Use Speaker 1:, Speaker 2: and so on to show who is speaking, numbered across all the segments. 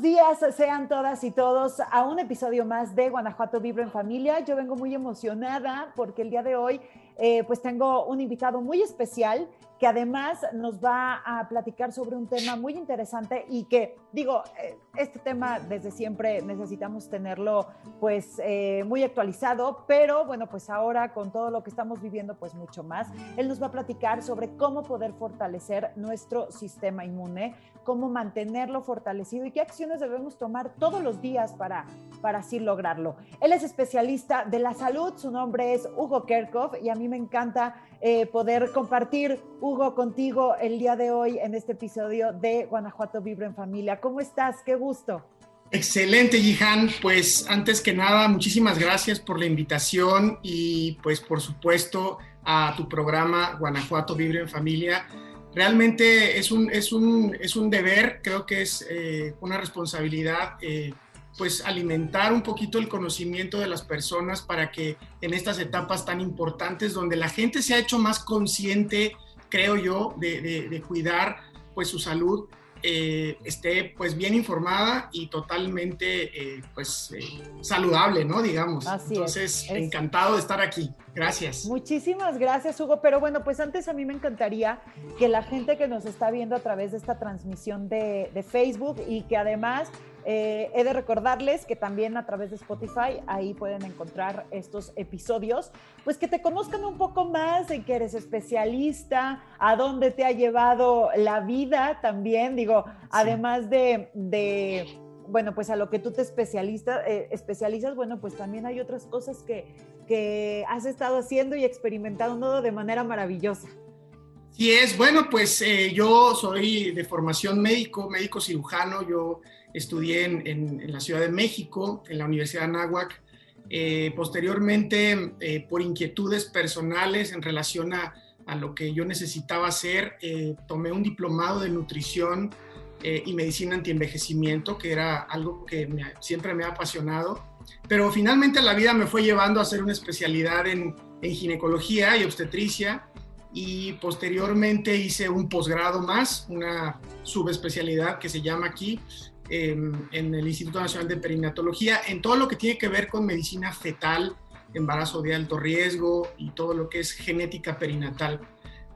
Speaker 1: Buenos días, sean todas y todos a un episodio más de Guanajuato Vibra en Familia. Yo vengo muy emocionada porque el día de hoy eh, pues tengo un invitado muy especial que además nos va a platicar sobre un tema muy interesante y que, digo, eh, este tema desde siempre necesitamos tenerlo pues eh, muy actualizado, pero bueno, pues ahora con todo lo que estamos viviendo, pues mucho más. Él nos va a platicar sobre cómo poder fortalecer nuestro sistema inmune, cómo mantenerlo fortalecido y qué acciones debemos tomar todos los días para, para así lograrlo. Él es especialista de la salud, su nombre es Hugo Kerkhoff y a mí me encanta eh, poder compartir, Hugo, contigo el día de hoy en este episodio de Guanajuato Vibra en Familia. ¿Cómo estás? Qué gusto.
Speaker 2: Excelente, Jihan. Pues antes que nada, muchísimas gracias por la invitación y pues por supuesto a tu programa Guanajuato Vibra en Familia. Realmente es un, es un, es un deber, creo que es eh, una responsabilidad. Eh, pues alimentar un poquito el conocimiento de las personas para que en estas etapas tan importantes donde la gente se ha hecho más consciente, creo yo, de, cuidar pues su salud, eh, esté pues bien informada y totalmente eh, pues eh, saludable, ¿no? Digamos.
Speaker 1: Así
Speaker 2: Entonces, encantado de estar aquí. Gracias.
Speaker 1: Muchísimas gracias, Hugo. Pero bueno, pues antes a mí me encantaría que la gente que nos está viendo a través de esta transmisión de, de Facebook y que además eh, he de recordarles que también a través de Spotify ahí pueden encontrar estos episodios, pues que te conozcan un poco más en que eres especialista, a dónde te ha llevado la vida también, digo, además de, bueno, pues a lo que tú te especialista, eh, especializas, bueno, pues también hay otras cosas que, que has estado haciendo y experimentando de manera maravillosa.
Speaker 2: Sí es, bueno, pues eh, yo soy de formación médico, médico cirujano, yo estudié en, la Ciudad de México, en la Universidad de Anáhuac. Eh, posteriormente, por inquietudes personales en relación a, lo que yo necesitaba hacer, tomé un diplomado de nutrición y medicina antienvejecimiento, que era algo que siempre me ha apasionado. Pero finalmente la vida me fue llevando a hacer una especialidad en, en ginecología y obstetricia y posteriormente hice un posgrado más, una subespecialidad que se llama aquí en, el Instituto Nacional de Perinatología, en todo lo que tiene que ver con medicina fetal, embarazo de alto riesgo y todo lo que es genética perinatal.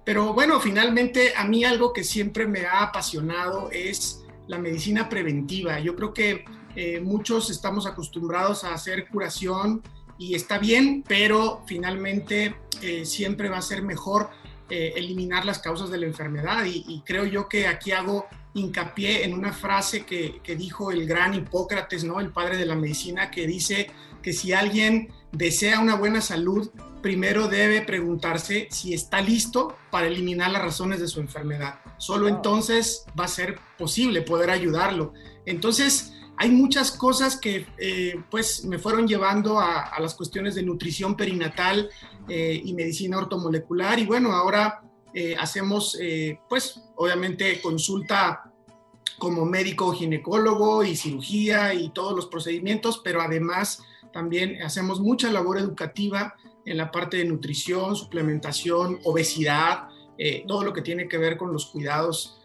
Speaker 2: Pero bueno, finalmente a mí algo que siempre me ha apasionado es la medicina preventiva. Yo creo que eh, muchos estamos acostumbrados a hacer curación y está bien, pero finalmente eh, siempre va a ser mejor eh, eliminar las causas de la enfermedad y, y, creo yo que aquí hago hincapié en una frase que, dijo el gran Hipócrates, ¿no? el padre de la medicina, que dice que si alguien desea una buena salud, primero debe preguntarse si está listo para eliminar las razones de su enfermedad. Solo entonces va a ser posible poder ayudarlo. Entonces, hay muchas cosas que eh, pues me fueron llevando a, las cuestiones de nutrición perinatal eh, y medicina ortomolecular y bueno, ahora eh, hacemos, pues, obviamente consulta como médico ginecólogo y cirugía y todos los procedimientos, pero además también hacemos mucha labor educativa en la parte de nutrición, suplementación, obesidad, eh, todo lo que tiene que ver con los cuidados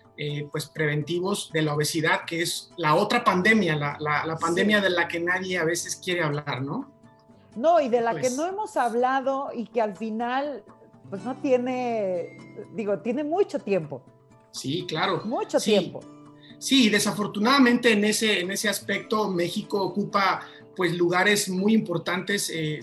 Speaker 2: pues preventivos de la obesidad, que es la otra pandemia, la, la, pandemia de la que nadie a veces quiere hablar, ¿no?
Speaker 1: No, y de la que pues no hemos hablado y que al final pues no tiene, digo, tiene mucho tiempo.
Speaker 2: Sí, claro.
Speaker 1: Mucho tiempo.
Speaker 2: Sí, desafortunadamente en ese, en ese aspecto México ocupa pues lugares muy importantes. Eh,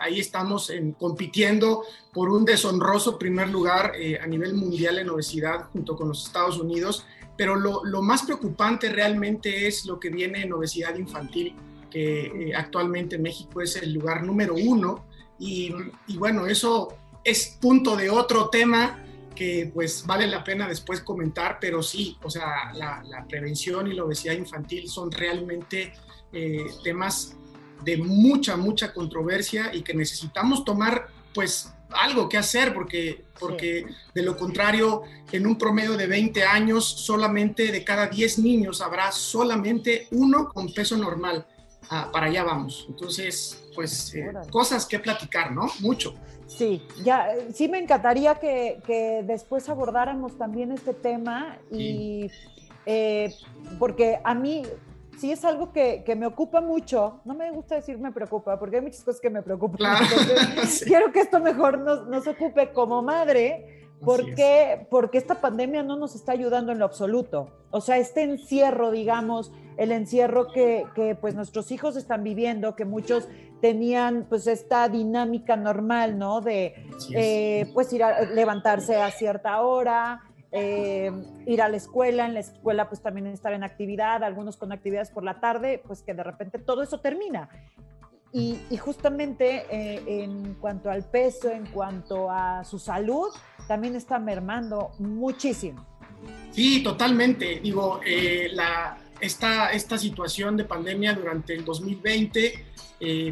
Speaker 2: ahí estamos compitiendo por un deshonroso primer lugar eh, a nivel mundial en obesidad junto con los Estados Unidos. Pero lo, lo más preocupante realmente es lo que viene en obesidad infantil, que eh, actualmente México es el lugar número uno. Y, y bueno, eso es punto de otro tema que pues vale la pena después comentar, pero sí, o sea, la, prevención y la obesidad infantil son realmente temas de mucha, mucha controversia y que necesitamos tomar pues algo que hacer porque, porque de lo contrario, en un promedio de 20 años, solamente de cada 10 niños habrá solamente uno con peso normal. Ah, para allá vamos. Entonces, pues eh, cosas que platicar, ¿no? Mucho.
Speaker 1: Sí, ya, sí me encantaría que, que después abordáramos también este tema y eh, porque a mí sí es algo que, que, me ocupa mucho. No me gusta decir me preocupa, porque hay muchas cosas que me preocupan. Entonces, quiero que esto mejor nos, nos ocupe como madre. porque Porque esta pandemia no nos está ayudando en lo absoluto. O sea, este encierro, digamos, el encierro que, que, pues nuestros hijos están viviendo, que muchos tenían pues esta dinámica normal, ¿no? De eh, pues ir a levantarse a cierta hora, eh, ir a la escuela, en la escuela pues también estar en actividad, algunos con actividades por la tarde, pues que de repente todo eso termina. Y, justamente eh, en cuanto al peso, en cuanto a su salud, también está mermando muchísimo.
Speaker 2: Sí, totalmente. Digo, eh, la, esta, esta situación de pandemia durante el 2020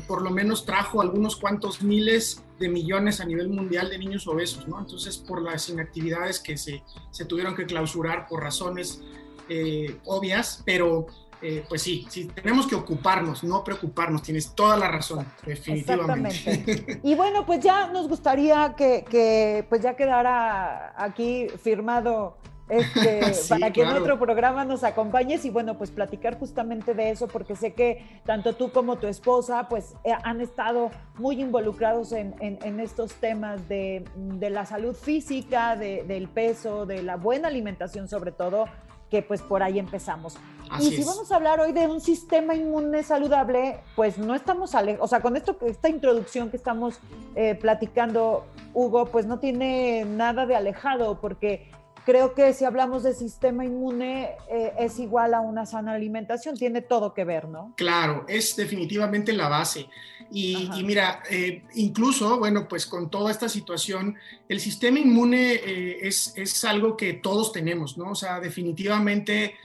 Speaker 2: por lo menos trajo algunos cuantos miles de millones a nivel mundial de niños obesos, ¿no? Entonces, por las inactividades que se, se tuvieron que clausurar por razones eh, obvias, pero eh, pues sí, sí, tenemos que ocuparnos, no preocuparnos, tienes toda la razón, definitivamente.
Speaker 1: Exactamente. Y bueno, pues ya nos gustaría que, que pues ya quedara aquí firmado este, para que en otro programa nos acompañes y bueno, pues platicar justamente de eso, porque sé que tanto tú como tu esposa pues eh, han estado muy involucrados en, en, estos temas de, de, la salud física, de, del peso, de la buena alimentación sobre todo, que pues por ahí empezamos. y si vamos a hablar hoy de un sistema inmune saludable, pues no estamos, o sea, con esto, esta introducción que estamos eh, platicando, Hugo, pues no tiene nada de alejado, porque creo que si hablamos de sistema inmune eh, es igual a una sana alimentación, tiene todo que ver, ¿no?
Speaker 2: Claro, es definitivamente la base. Y, mira, eh, incluso, bueno, pues con toda esta situación, el sistema inmune eh, es, es, algo que todos tenemos, ¿no? O sea, definitivamente...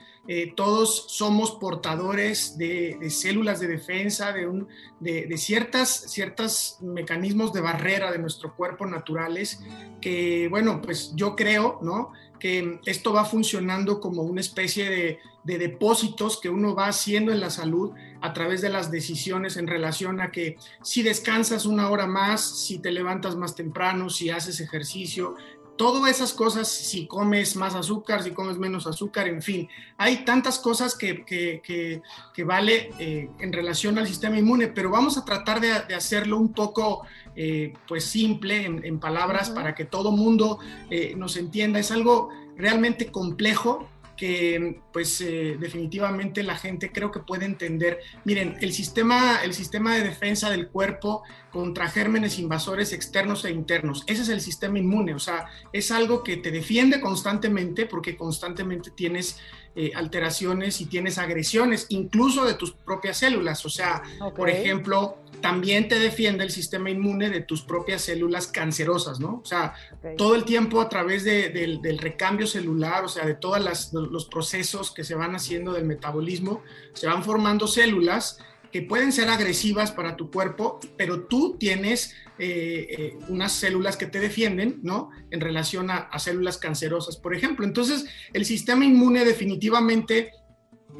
Speaker 2: todos somos portadores de, células de defensa, de, un, de, de, ciertas, ciertos mecanismos de barrera de nuestro cuerpo naturales que, bueno, pues yo creo, ¿no? Que esto va funcionando como una especie de, depósitos que uno va haciendo en la salud a través de las decisiones en relación a que si descansas una hora más, si te levantas más temprano, si haces ejercicio, todas esas cosas, si comes más azúcar, si comes menos azúcar, en fin, hay tantas cosas que, que, vale eh, en relación al sistema inmune, pero vamos a tratar de, hacerlo un poco eh, pues simple en, palabras para que todo mundo eh, nos entienda. Es algo realmente complejo que pues eh, definitivamente la gente creo que puede entender. Miren, el sistema, el sistema de defensa del cuerpo contra gérmenes invasores externos e internos, ese es el sistema inmune, o sea, es algo que te defiende constantemente porque constantemente tienes eh, alteraciones y tienes agresiones, incluso de tus propias células, o sea, por ejemplo, también te defiende el sistema inmune de tus propias células cancerosas, ¿no? O sea, todo el tiempo a través del recambio celular, o sea, de todos los procesos que se van haciendo del metabolismo, se van formando células que pueden ser agresivas para tu cuerpo, pero tú tienes eh, eh, unas células que te defienden, ¿no? En relación a, células cancerosas, por ejemplo. Entonces, el sistema inmune definitivamente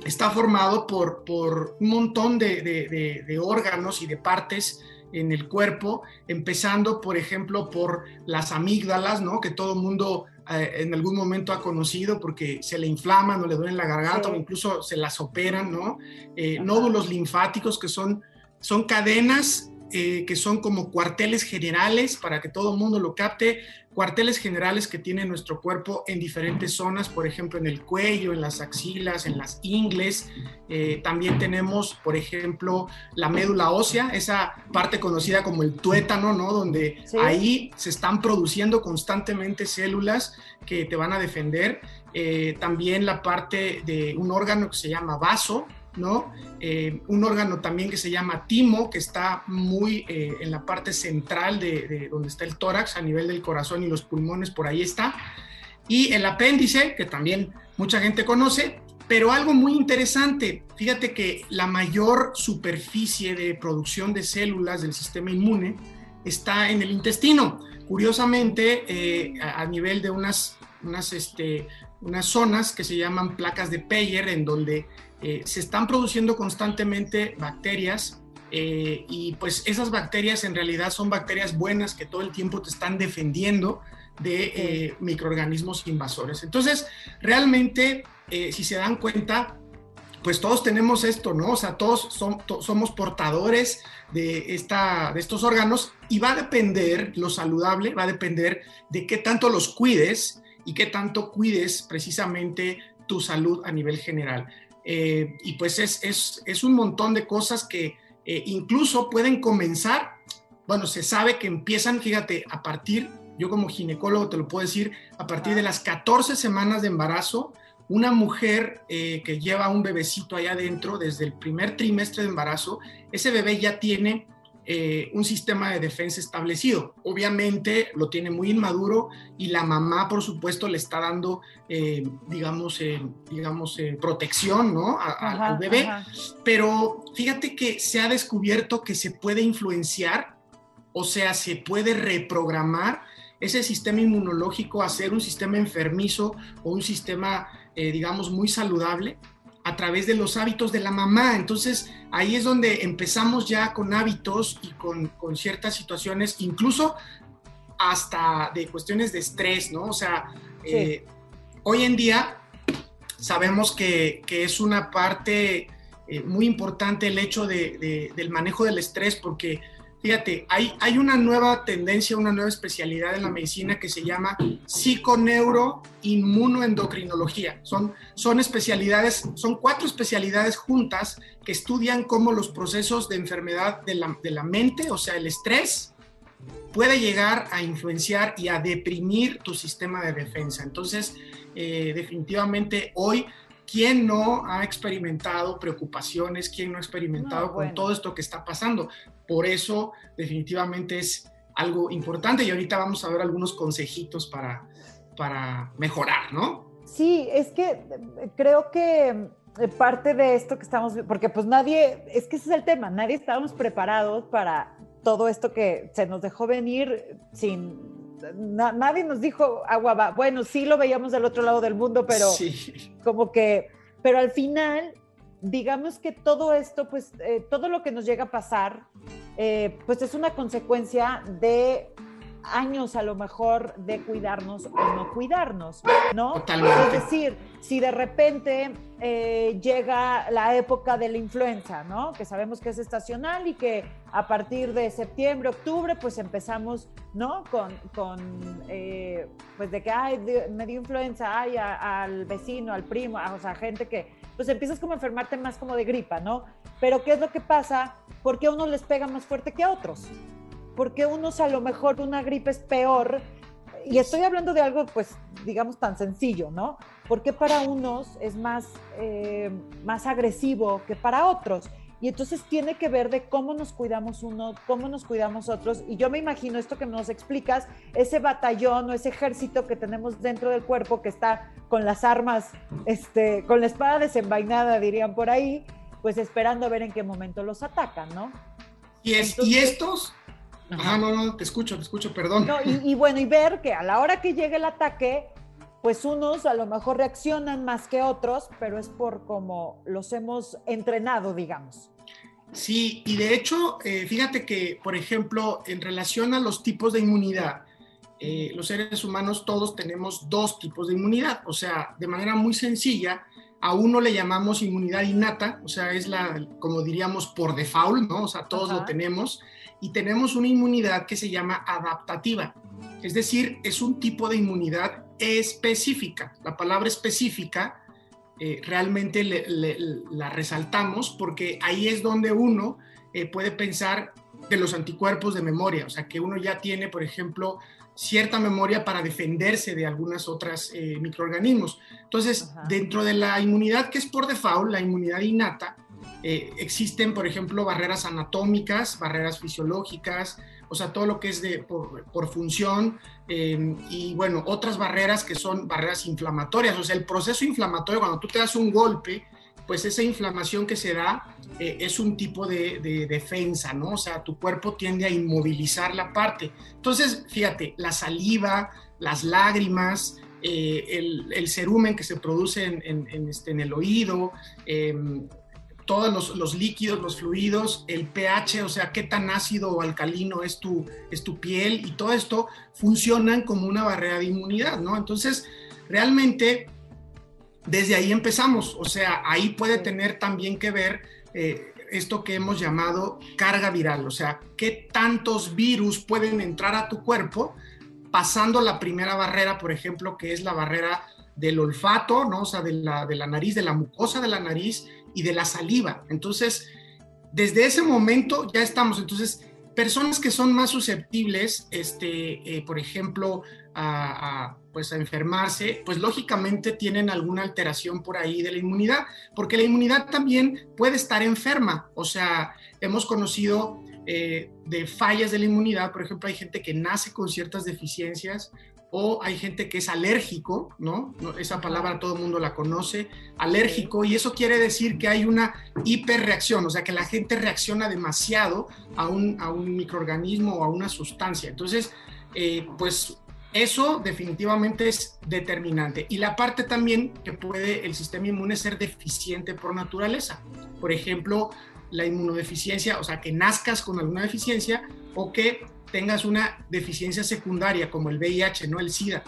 Speaker 2: está formado por, por un montón de, órganos y de partes en el cuerpo, empezando, por ejemplo, por las amígdalas, ¿no? Que todo el mundo eh, en algún momento ha conocido porque se le inflaman o le duelen la garganta o incluso se las operan, ¿no? Eh, nódulos linfáticos que son, son cadenas eh, que son como cuarteles generales para que todo el mundo lo capte, cuarteles generales que tiene nuestro cuerpo en diferentes zonas, por ejemplo en el cuello, en las axilas, en las ingles. Eh, también tenemos, por ejemplo, la médula ósea, esa parte conocida como el tuétano, ¿no? Donde ahí se están produciendo constantemente células que te van a defender. Eh, también la parte de un órgano que se llama vaso, ¿no? Eh, un órgano también que se llama timo, que está muy eh, en la parte central de, donde está el tórax, a nivel del corazón y los pulmones, por ahí está. Y el apéndice, que también mucha gente conoce, pero algo muy interesante, fíjate que la mayor superficie de producción de células del sistema inmune está en el intestino. Curiosamente, eh, a, nivel de unas, unas, este, unas zonas que se llaman placas de Peyer, en donde eh, se están produciendo constantemente bacterias eh, y pues esas bacterias en realidad son bacterias buenas que todo el tiempo te están defendiendo de eh, microorganismos invasores. Entonces, realmente, eh, si se dan cuenta, pues todos tenemos esto, ¿no? O sea, todos somos portadores de, esta, de estos órganos y va a depender, lo saludable, va a depender de qué tanto los cuides y qué tanto cuides precisamente tu salud a nivel general. Y pues es, es, es, un montón de cosas que eh, incluso pueden comenzar, bueno, se sabe que empiezan, fíjate, a partir, yo como ginecólogo te lo puedo decir, a partir de las 14 semanas de embarazo, una mujer eh, que lleva un bebecito allá adentro desde el primer trimestre de embarazo, ese bebé ya tiene eh, un sistema de defensa establecido. Obviamente lo tiene muy inmaduro y la mamá, por supuesto, le está dando, eh, digamos, eh, digamos protección ¿no? al bebé. Pero fíjate que se ha descubierto que se puede influenciar, o sea, se puede reprogramar ese sistema inmunológico a ser un sistema enfermizo o un sistema, digamos, muy saludable a través de los hábitos de la mamá. Entonces, ahí es donde empezamos ya con hábitos y con, ciertas situaciones, incluso hasta de cuestiones de estrés, ¿no? O sea, eh, hoy en día sabemos que, es una parte eh, muy importante el hecho del manejo del estrés, porque Fíjate, hay, hay una nueva tendencia, una nueva especialidad en la medicina que se llama psiconeuroinmunoendocrinología. Son, son especialidades, son cuatro especialidades juntas que estudian cómo los procesos de enfermedad de la, de la mente, o sea, el estrés, puede llegar a influenciar y a deprimir tu sistema de defensa. Entonces, eh, definitivamente hoy ¿Quién no ha experimentado preocupaciones? ¿Quién no ha experimentado con todo esto que está pasando? Por eso definitivamente es algo importante y ahorita vamos a ver algunos consejitos para, para mejorar, ¿no?
Speaker 1: Sí, es que eh, creo que eh, parte de esto que estamos, porque pues nadie, es que ese es el tema, nadie estábamos preparados para todo esto que se nos dejó venir sin, nadie nos dijo agua va, bueno, sí lo veíamos del otro lado del mundo, pero como que, pero al final digamos que todo esto, pues eh, todo lo que nos llega a pasar, eh, pues es una consecuencia de años a lo mejor de cuidarnos o no cuidarnos, ¿no? Es decir, si de repente eh, llega la época de la influenza, ¿no? Que sabemos que es estacional y que a partir de septiembre, octubre, pues empezamos, ¿no? Con, con pues de que, ay, me dio influenza, ay, al vecino, al primo, o sea, gente que pues empiezas como a enfermarte más como de gripa, ¿no? Pero ¿qué es lo que pasa? ¿Por qué a unos les pega más fuerte que a otros? ¿Por qué unos a lo mejor una gripe es peor? Y estoy hablando de algo, pues, digamos, tan sencillo, ¿no? ¿Por qué para unos es más, eh, más agresivo que para otros? Y entonces tiene que ver de cómo nos cuidamos uno, cómo nos cuidamos otros. Y yo me imagino esto que nos explicas, ese batallón o ese ejército que tenemos dentro del cuerpo que está con las armas, este, con la espada desenvainada, dirían por ahí, pues esperando a ver en qué momento los atacan, ¿no?
Speaker 2: Y, es, y estos... Ajá, no, no, te escucho, te escucho, perdón.
Speaker 1: y, y bueno, y ver que a la hora que llegue el ataque, pues unos a lo mejor reaccionan más que otros, pero es por cómo los hemos entrenado, digamos.
Speaker 2: Sí, y de hecho, eh, fíjate que, por ejemplo, en relación a los tipos de inmunidad, eh, los seres humanos todos tenemos dos tipos de inmunidad, o sea, de manera muy sencilla, a uno le llamamos inmunidad innata, o sea, es la, como diríamos, por default, ¿no? O sea, todos lo tenemos, y tenemos una inmunidad que se llama adaptativa, es decir, es un tipo de inmunidad específica. La palabra específica eh, realmente la resaltamos porque ahí es donde uno eh, puede pensar de los anticuerpos de memoria, o sea, que uno ya tiene, por ejemplo, cierta memoria para defenderse de algunas otras eh, microorganismos. Entonces, dentro de la inmunidad que es por default, la inmunidad innata, existen, por ejemplo, barreras anatómicas, barreras fisiológicas, o sea, todo lo que es de, por, función em, y bueno, otras barreras que son barreras inflamatorias, o sea, el proceso inflamatorio, cuando tú te das un golpe, pues esa inflamación que se da eh, es un tipo de, defensa, ¿no? O sea, tu cuerpo tiende a inmovilizar la parte. Entonces, fíjate, la saliva, las lágrimas, eh, el, cerumen que se produce en, este, en el oído, em, todos los, líquidos, los fluidos, el pH, o sea, qué tan ácido o alcalino es tu, es tu piel y todo esto funcionan como una barrera de inmunidad, ¿no? Entonces, realmente, desde ahí empezamos, o sea, ahí puede tener también que ver eh, esto que hemos llamado carga viral, o sea, qué tantos virus pueden entrar a tu cuerpo pasando la primera barrera, por ejemplo, que es la barrera del olfato, ¿no? O sea, de la, de la nariz, de la mucosa de la nariz y de la saliva. Entonces, desde ese momento ya estamos. Entonces, personas que son más susceptibles, este, eh, por ejemplo, a, pues a enfermarse, pues lógicamente tienen alguna alteración por ahí de la inmunidad, porque la inmunidad también puede estar enferma. O sea, hemos conocido eh, de fallas de la inmunidad, por ejemplo, hay gente que nace con ciertas deficiencias o hay gente que es alérgico, ¿no? Esa palabra todo el mundo la conoce, alérgico, y eso quiere decir que hay una hiperreacción, o sea, que la gente reacciona demasiado a un, a un microorganismo o a una sustancia. Entonces, eh, pues eso definitivamente es determinante. Y la parte también que puede el sistema inmune ser deficiente por naturaleza. Por ejemplo, la inmunodeficiencia, o sea, que nazcas con alguna deficiencia o que tengas una deficiencia secundaria como el VIH, no el SIDA.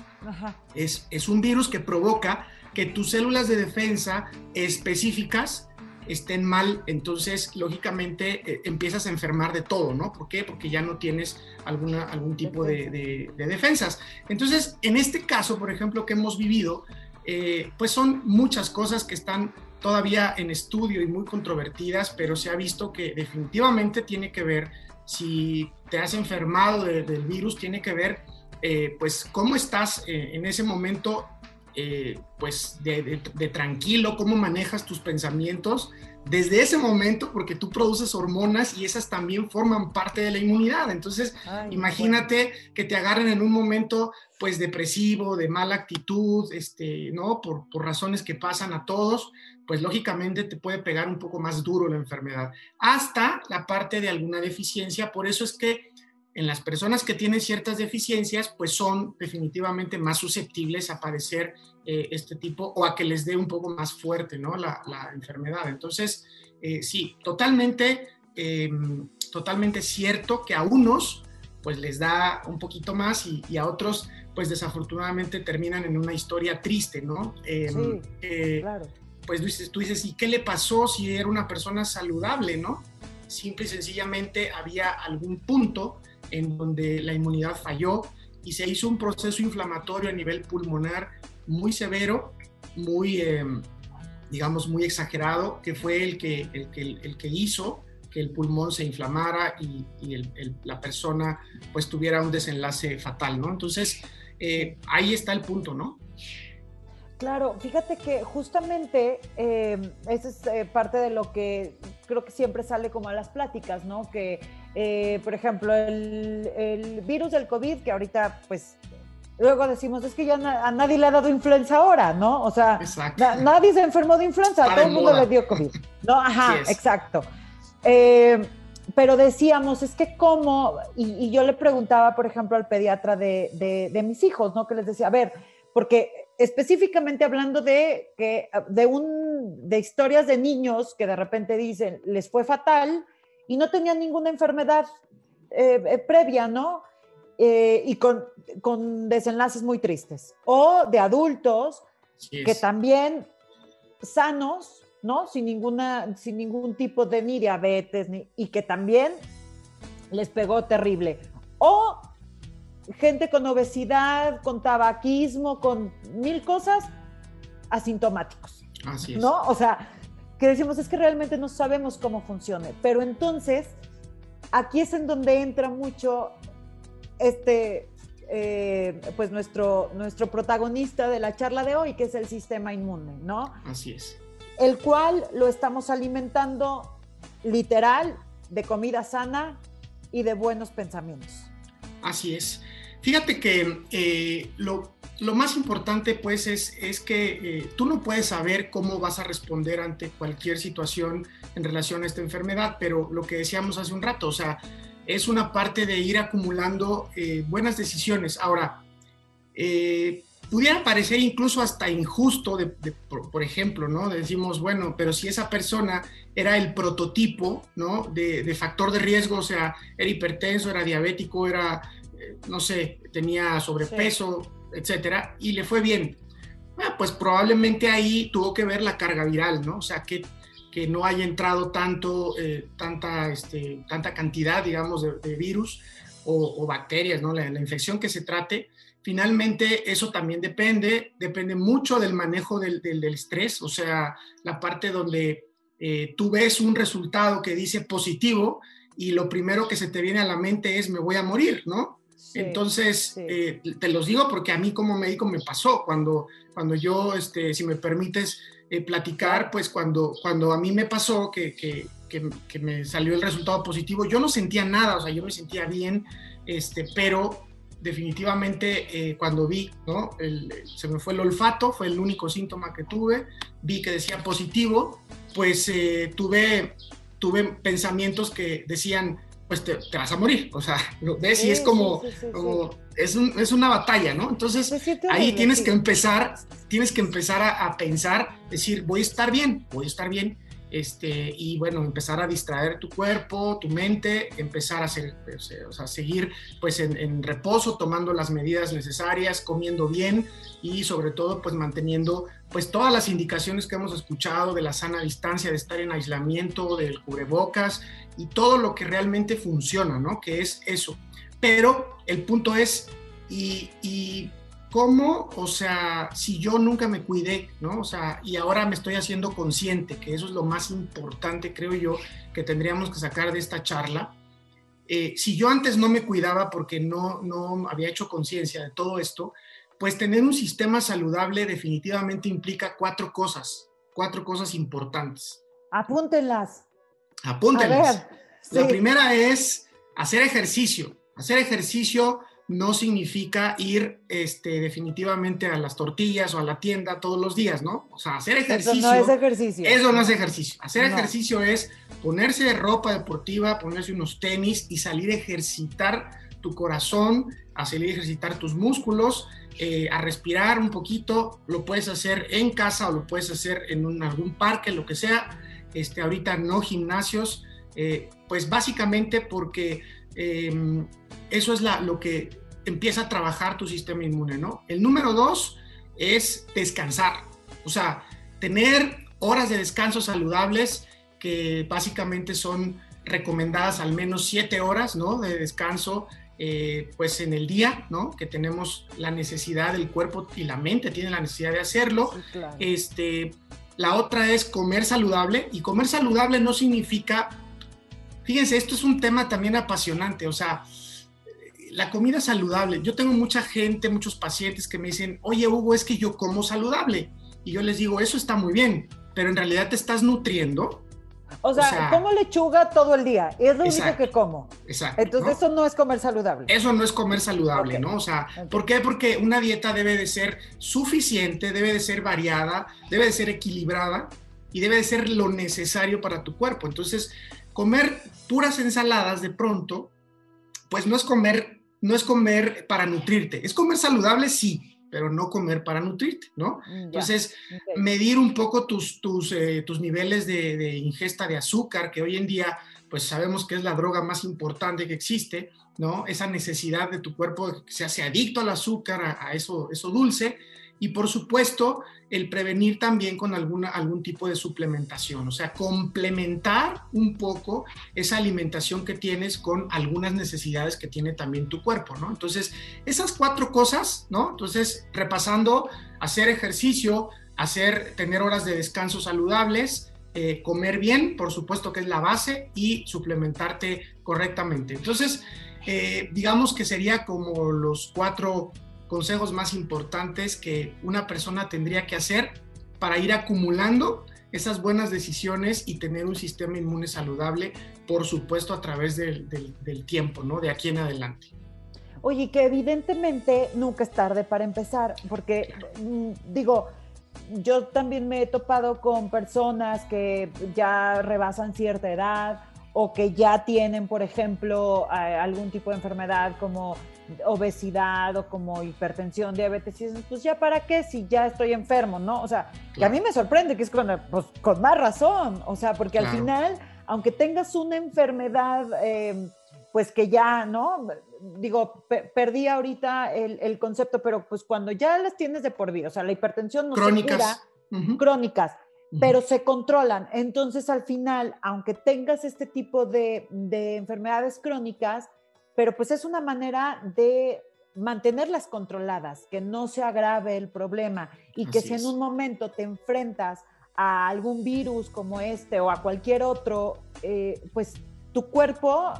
Speaker 2: Es, es un virus que provoca que tus células de defensa específicas estén mal, entonces lógicamente eh, empiezas a enfermar de todo, ¿no? ¿Por qué? Porque ya no tienes alguna, algún tipo de, defensas. Entonces, en este caso, por ejemplo, que hemos vivido, eh, pues son muchas cosas que están todavía en estudio y muy controvertidas, pero se ha visto que definitivamente tiene que ver si te has enfermado del virus, tiene que ver, eh, pues, cómo estás eh, en ese momento, eh, pues, de, tranquilo, cómo manejas tus pensamientos desde ese momento, porque tú produces hormonas y esas también forman parte de la inmunidad. Entonces, imagínate que te agarren en un momento, pues, depresivo, de mala actitud, este, ¿no? Por, por razones que pasan a todos pues lógicamente te puede pegar un poco más duro la enfermedad, hasta la parte de alguna deficiencia. Por eso es que en las personas que tienen ciertas deficiencias, pues son definitivamente más susceptibles a padecer eh, este tipo o a que les dé un poco más fuerte ¿no? la, enfermedad. Entonces, eh, sí, totalmente, em, totalmente cierto que a unos pues les da un poquito más y, a otros pues desafortunadamente terminan en una historia triste, ¿no?
Speaker 1: Em, sí, claro
Speaker 2: pues tú dices, tú dices, ¿y qué le pasó si era una persona saludable, no? Simple y sencillamente había algún punto en donde la inmunidad falló y se hizo un proceso inflamatorio a nivel pulmonar muy severo, muy, em, digamos, muy exagerado, que fue el que, el que, el que hizo que el pulmón se inflamara y, la persona pues tuviera un desenlace fatal, ¿no? Entonces, eh, ahí está el punto, ¿no?
Speaker 1: Claro, fíjate que justamente eh, esa es eh, parte de lo que creo que siempre sale como a las pláticas, ¿no? Que, eh, por ejemplo, el, virus del COVID, que ahorita, pues, luego decimos, es que ya a nadie le ha dado influenza ahora, ¿no? O sea, nadie se enfermó de influenza, todo el mundo le dio COVID. No, ajá, exacto. pero decíamos, es que cómo, y, yo le preguntaba, por ejemplo, al pediatra de, de mis hijos, ¿no? Que les decía, a ver, porque específicamente hablando de, que, de, un, de historias de niños que de repente dicen, les fue fatal y no tenían ninguna enfermedad eh, eh, previa, ¿no? Eh, y con, con, desenlaces muy tristes. O de adultos que también sanos, ¿no? Sin, ninguna, sin ningún tipo de ni diabetes, ni, y que también les pegó terrible. O gente con obesidad, con tabaquismo, con mil cosas asintomáticos.
Speaker 2: Así es.
Speaker 1: ¿No? O sea, que decimos, es que realmente no sabemos cómo funciona. Pero entonces, aquí es en donde entra mucho este, eh, pues nuestro, nuestro protagonista de la charla de hoy, que es el sistema inmune, ¿no?
Speaker 2: Así es.
Speaker 1: El cual lo estamos alimentando literal de comida sana y de buenos pensamientos.
Speaker 2: Así es. Fíjate que eh, lo, lo, más importante pues es, es que eh, tú no puedes saber cómo vas a responder ante cualquier situación en relación a esta enfermedad, pero lo que decíamos hace un rato, o sea, es una parte de ir acumulando eh, buenas decisiones. Ahora, pudiera parecer incluso hasta injusto, de, por, por, ejemplo, ¿no? Decimos, bueno, pero si esa persona era el prototipo, ¿no? De, de, factor de riesgo, o sea, era hipertenso, era diabético, era no sé, tenía sobrepeso, etcétera, y le fue bien. Ah, pues probablemente ahí tuvo que ver la carga viral, ¿no? O sea, que, que no haya entrado tanto, eh, tanta, este, tanta cantidad, digamos, de, virus o, bacterias, ¿no? La, infección que se trate. Finalmente, eso también depende, depende mucho del manejo del, del, estrés, o sea, la parte donde eh, tú ves un resultado que dice positivo y lo primero que se te viene a la mente es me voy a morir, ¿no? Entonces, eh, te los digo porque a mí como médico me pasó, cuando, cuando yo, este, si me permites eh, platicar, pues cuando, cuando a mí me pasó que, que, que, me salió el resultado positivo, yo no sentía nada, o sea, yo me sentía bien, este, pero definitivamente eh, cuando vi, ¿no? se me fue el olfato, fue el único síntoma que tuve, vi que decía positivo, pues tuve, tuve pensamientos que decían, pues te, vas a morir. O sea, lo ves y es como, es, es, una batalla, ¿no? Entonces ahí tienes que empezar, tienes que empezar a, a, pensar, decir, voy a estar bien, voy a estar bien. Este, y bueno, empezar a distraer tu cuerpo, tu mente, empezar a hacer, pues, o sea, seguir pues en, en, reposo, tomando las medidas necesarias, comiendo bien y sobre todo pues manteniendo pues todas las indicaciones que hemos escuchado de la sana distancia, de estar en aislamiento, del cubrebocas y todo lo que realmente funciona, ¿no? Que es eso. Pero el punto es, y, y cómo, o sea, si yo nunca me cuidé, ¿no? O sea, y ahora me estoy haciendo consciente, que eso es lo más importante, creo yo, que tendríamos que sacar de esta charla. Eh, si yo antes no me cuidaba porque no, no había hecho conciencia de todo esto, pues tener un sistema saludable definitivamente implica cuatro cosas, cuatro cosas importantes.
Speaker 1: Apúntenlas.
Speaker 2: Apúntenlas. La primera es hacer ejercicio. Hacer ejercicio no significa ir este, definitivamente a las tortillas o a la tienda todos los días, ¿no? O sea, hacer ejercicio.
Speaker 1: Eso no es ejercicio.
Speaker 2: Eso no es ejercicio. Hacer ejercicio es ponerse ropa deportiva, ponerse unos tenis y salir a ejercitar tu corazón, a salir a ejercitar tus músculos, eh, a respirar un poquito. Lo puedes hacer en casa o lo puedes hacer en algún parque, lo que sea. Este, ahorita no gimnasios, eh, pues básicamente porque Em, eso es la, lo que empieza a trabajar tu sistema inmune, ¿no? El número dos es descansar, o sea, tener horas de descanso saludables que básicamente son recomendadas al menos siete horas, ¿no? De descanso, eh, pues en el día, ¿no? Que tenemos la necesidad del cuerpo y la mente tiene la necesidad de hacerlo. Este, la otra es comer saludable y comer saludable no significa Fíjense, esto es un tema también apasionante, o sea, la comida saludable. Yo tengo mucha gente, muchos pacientes que me dicen, oye Hugo, es que yo como saludable. Y yo les digo, eso está muy bien, pero en realidad te estás nutriendo.
Speaker 1: O sea, como lechuga todo el día, es lo único que como. Exacto. Entonces eso no es comer saludable.
Speaker 2: Eso no es comer saludable, ¿no? O sea, ¿por qué? Porque una dieta debe de ser suficiente, debe de ser variada, debe de ser equilibrada y debe de ser lo necesario para tu cuerpo. Entonces, comer puras ensaladas de pronto, pues no es comer, no es comer para nutrirte, es comer saludable, sí, pero no comer para nutrirte, ¿no? Mm, Entonces, medir un poco tus, tus, eh, tus niveles de, ingesta de azúcar, que hoy en día, pues sabemos que es la droga más importante que existe, ¿no? Esa necesidad de tu cuerpo que se hace adicto al azúcar, a, a eso, eso dulce, y por supuesto el prevenir también con alguna, algún tipo de suplementación, o sea, complementar un poco esa alimentación que tienes con algunas necesidades que tiene también tu cuerpo, ¿no? Entonces, esas cuatro cosas, ¿no? Entonces, repasando, hacer ejercicio, hacer, tener horas de descanso saludables, eh, comer bien, por supuesto que es la base, y suplementarte correctamente. Entonces, eh, digamos que sería como los cuatro consejos más importantes que una persona tendría que hacer para ir acumulando esas buenas decisiones y tener un sistema inmune saludable, por supuesto, a través del, tiempo, ¿no? De aquí en adelante.
Speaker 1: Oye, que evidentemente nunca es tarde para empezar, porque mm, digo, yo también me he topado con personas que ya rebasan cierta edad o que ya tienen, por ejemplo, algún tipo de enfermedad como obesidad o como hipertensión, diabetes, y pues ya para qué si ya estoy enfermo, ¿no? O sea, que a mí me sorprende que es con, pues, con más razón, o sea, porque al final, aunque tengas una enfermedad, em, pues que ya, ¿no? Digo, perdí ahorita el, concepto, pero pues cuando ya las tienes de por vida, o sea, la hipertensión no
Speaker 2: crónicas.
Speaker 1: se cura, crónicas, pero se controlan. Entonces, al final, aunque tengas este tipo de, de enfermedades crónicas, pero pues es una manera de mantenerlas controladas, que no se agrave el problema y que si en un momento te enfrentas a algún virus como este o a cualquier otro, eh, pues tu cuerpo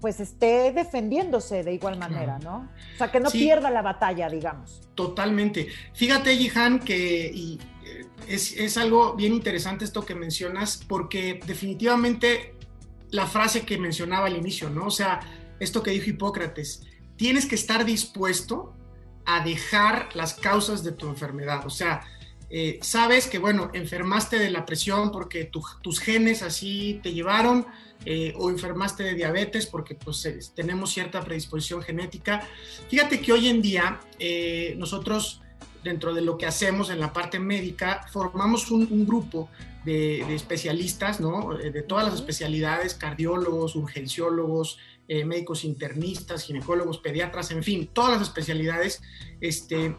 Speaker 1: pues esté defendiéndose de igual manera, ¿no? O sea, que no pierda la batalla, digamos.
Speaker 2: Totalmente. Fíjate, Jihan, que es, es algo bien interesante esto que mencionas, porque definitivamente la frase que mencionaba al inicio, ¿no? O sea, esto que dijo Hipócrates, tienes que estar dispuesto a dejar las causas de tu enfermedad. O sea, eh, sabes que, bueno, enfermaste de la presión porque tus genes así te llevaron, eh, o enfermaste de diabetes porque pues, tenemos cierta predisposición genética. Fíjate que hoy en día eh, nosotros, dentro de lo que hacemos en la parte médica, formamos un, grupo de, de, especialistas, ¿no? De todas las especialidades, cardiólogos, urgenciólogos, eh, médicos internistas, ginecólogos, pediatras, en fin, todas las especialidades, este,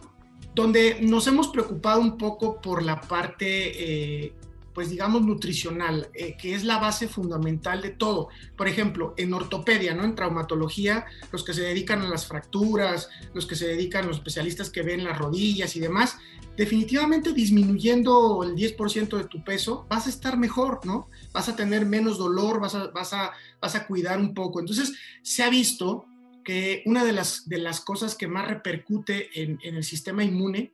Speaker 2: donde nos hemos preocupado un poco por la parte, eh, pues digamos, nutricional, eh, que es la base fundamental de todo. Por ejemplo, en ortopedia, ¿no? En traumatología, los que se dedican a las fracturas, los que se dedican, los especialistas que ven las rodillas y demás, definitivamente disminuyendo el 10% de tu peso, vas a estar mejor, ¿no? Vas a tener menos dolor, vas a, vas a, vas a cuidar un poco. Entonces, se ha visto que una de las, de las cosas que más repercute en, en el sistema inmune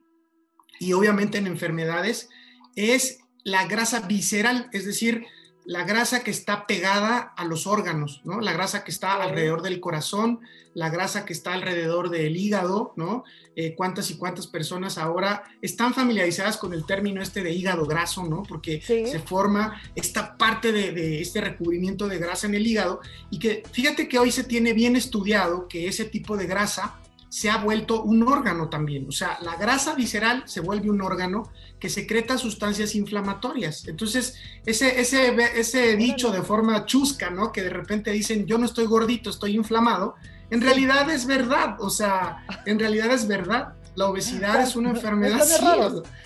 Speaker 2: y obviamente en enfermedades es la grasa visceral, es decir, la grasa que está pegada a los órganos, ¿no? La grasa que está alrededor del corazón, la grasa que está alrededor del hígado, ¿no? Eh, cuántas y cuántas personas ahora están familiarizadas con el término este de hígado graso, ¿no? Porque se forma esta parte de, de, este recubrimiento de grasa en el hígado y que fíjate que hoy se tiene bien estudiado que ese tipo de grasa se ha vuelto un órgano también. O sea, la grasa visceral se vuelve un órgano que secreta sustancias inflamatorias. Entonces, ese, ese, ese dicho de forma chusca, ¿no? Que de repente dicen, yo no estoy gordito, estoy inflamado, en realidad es verdad. O sea, en realidad es verdad. La obesidad es una enfermedad.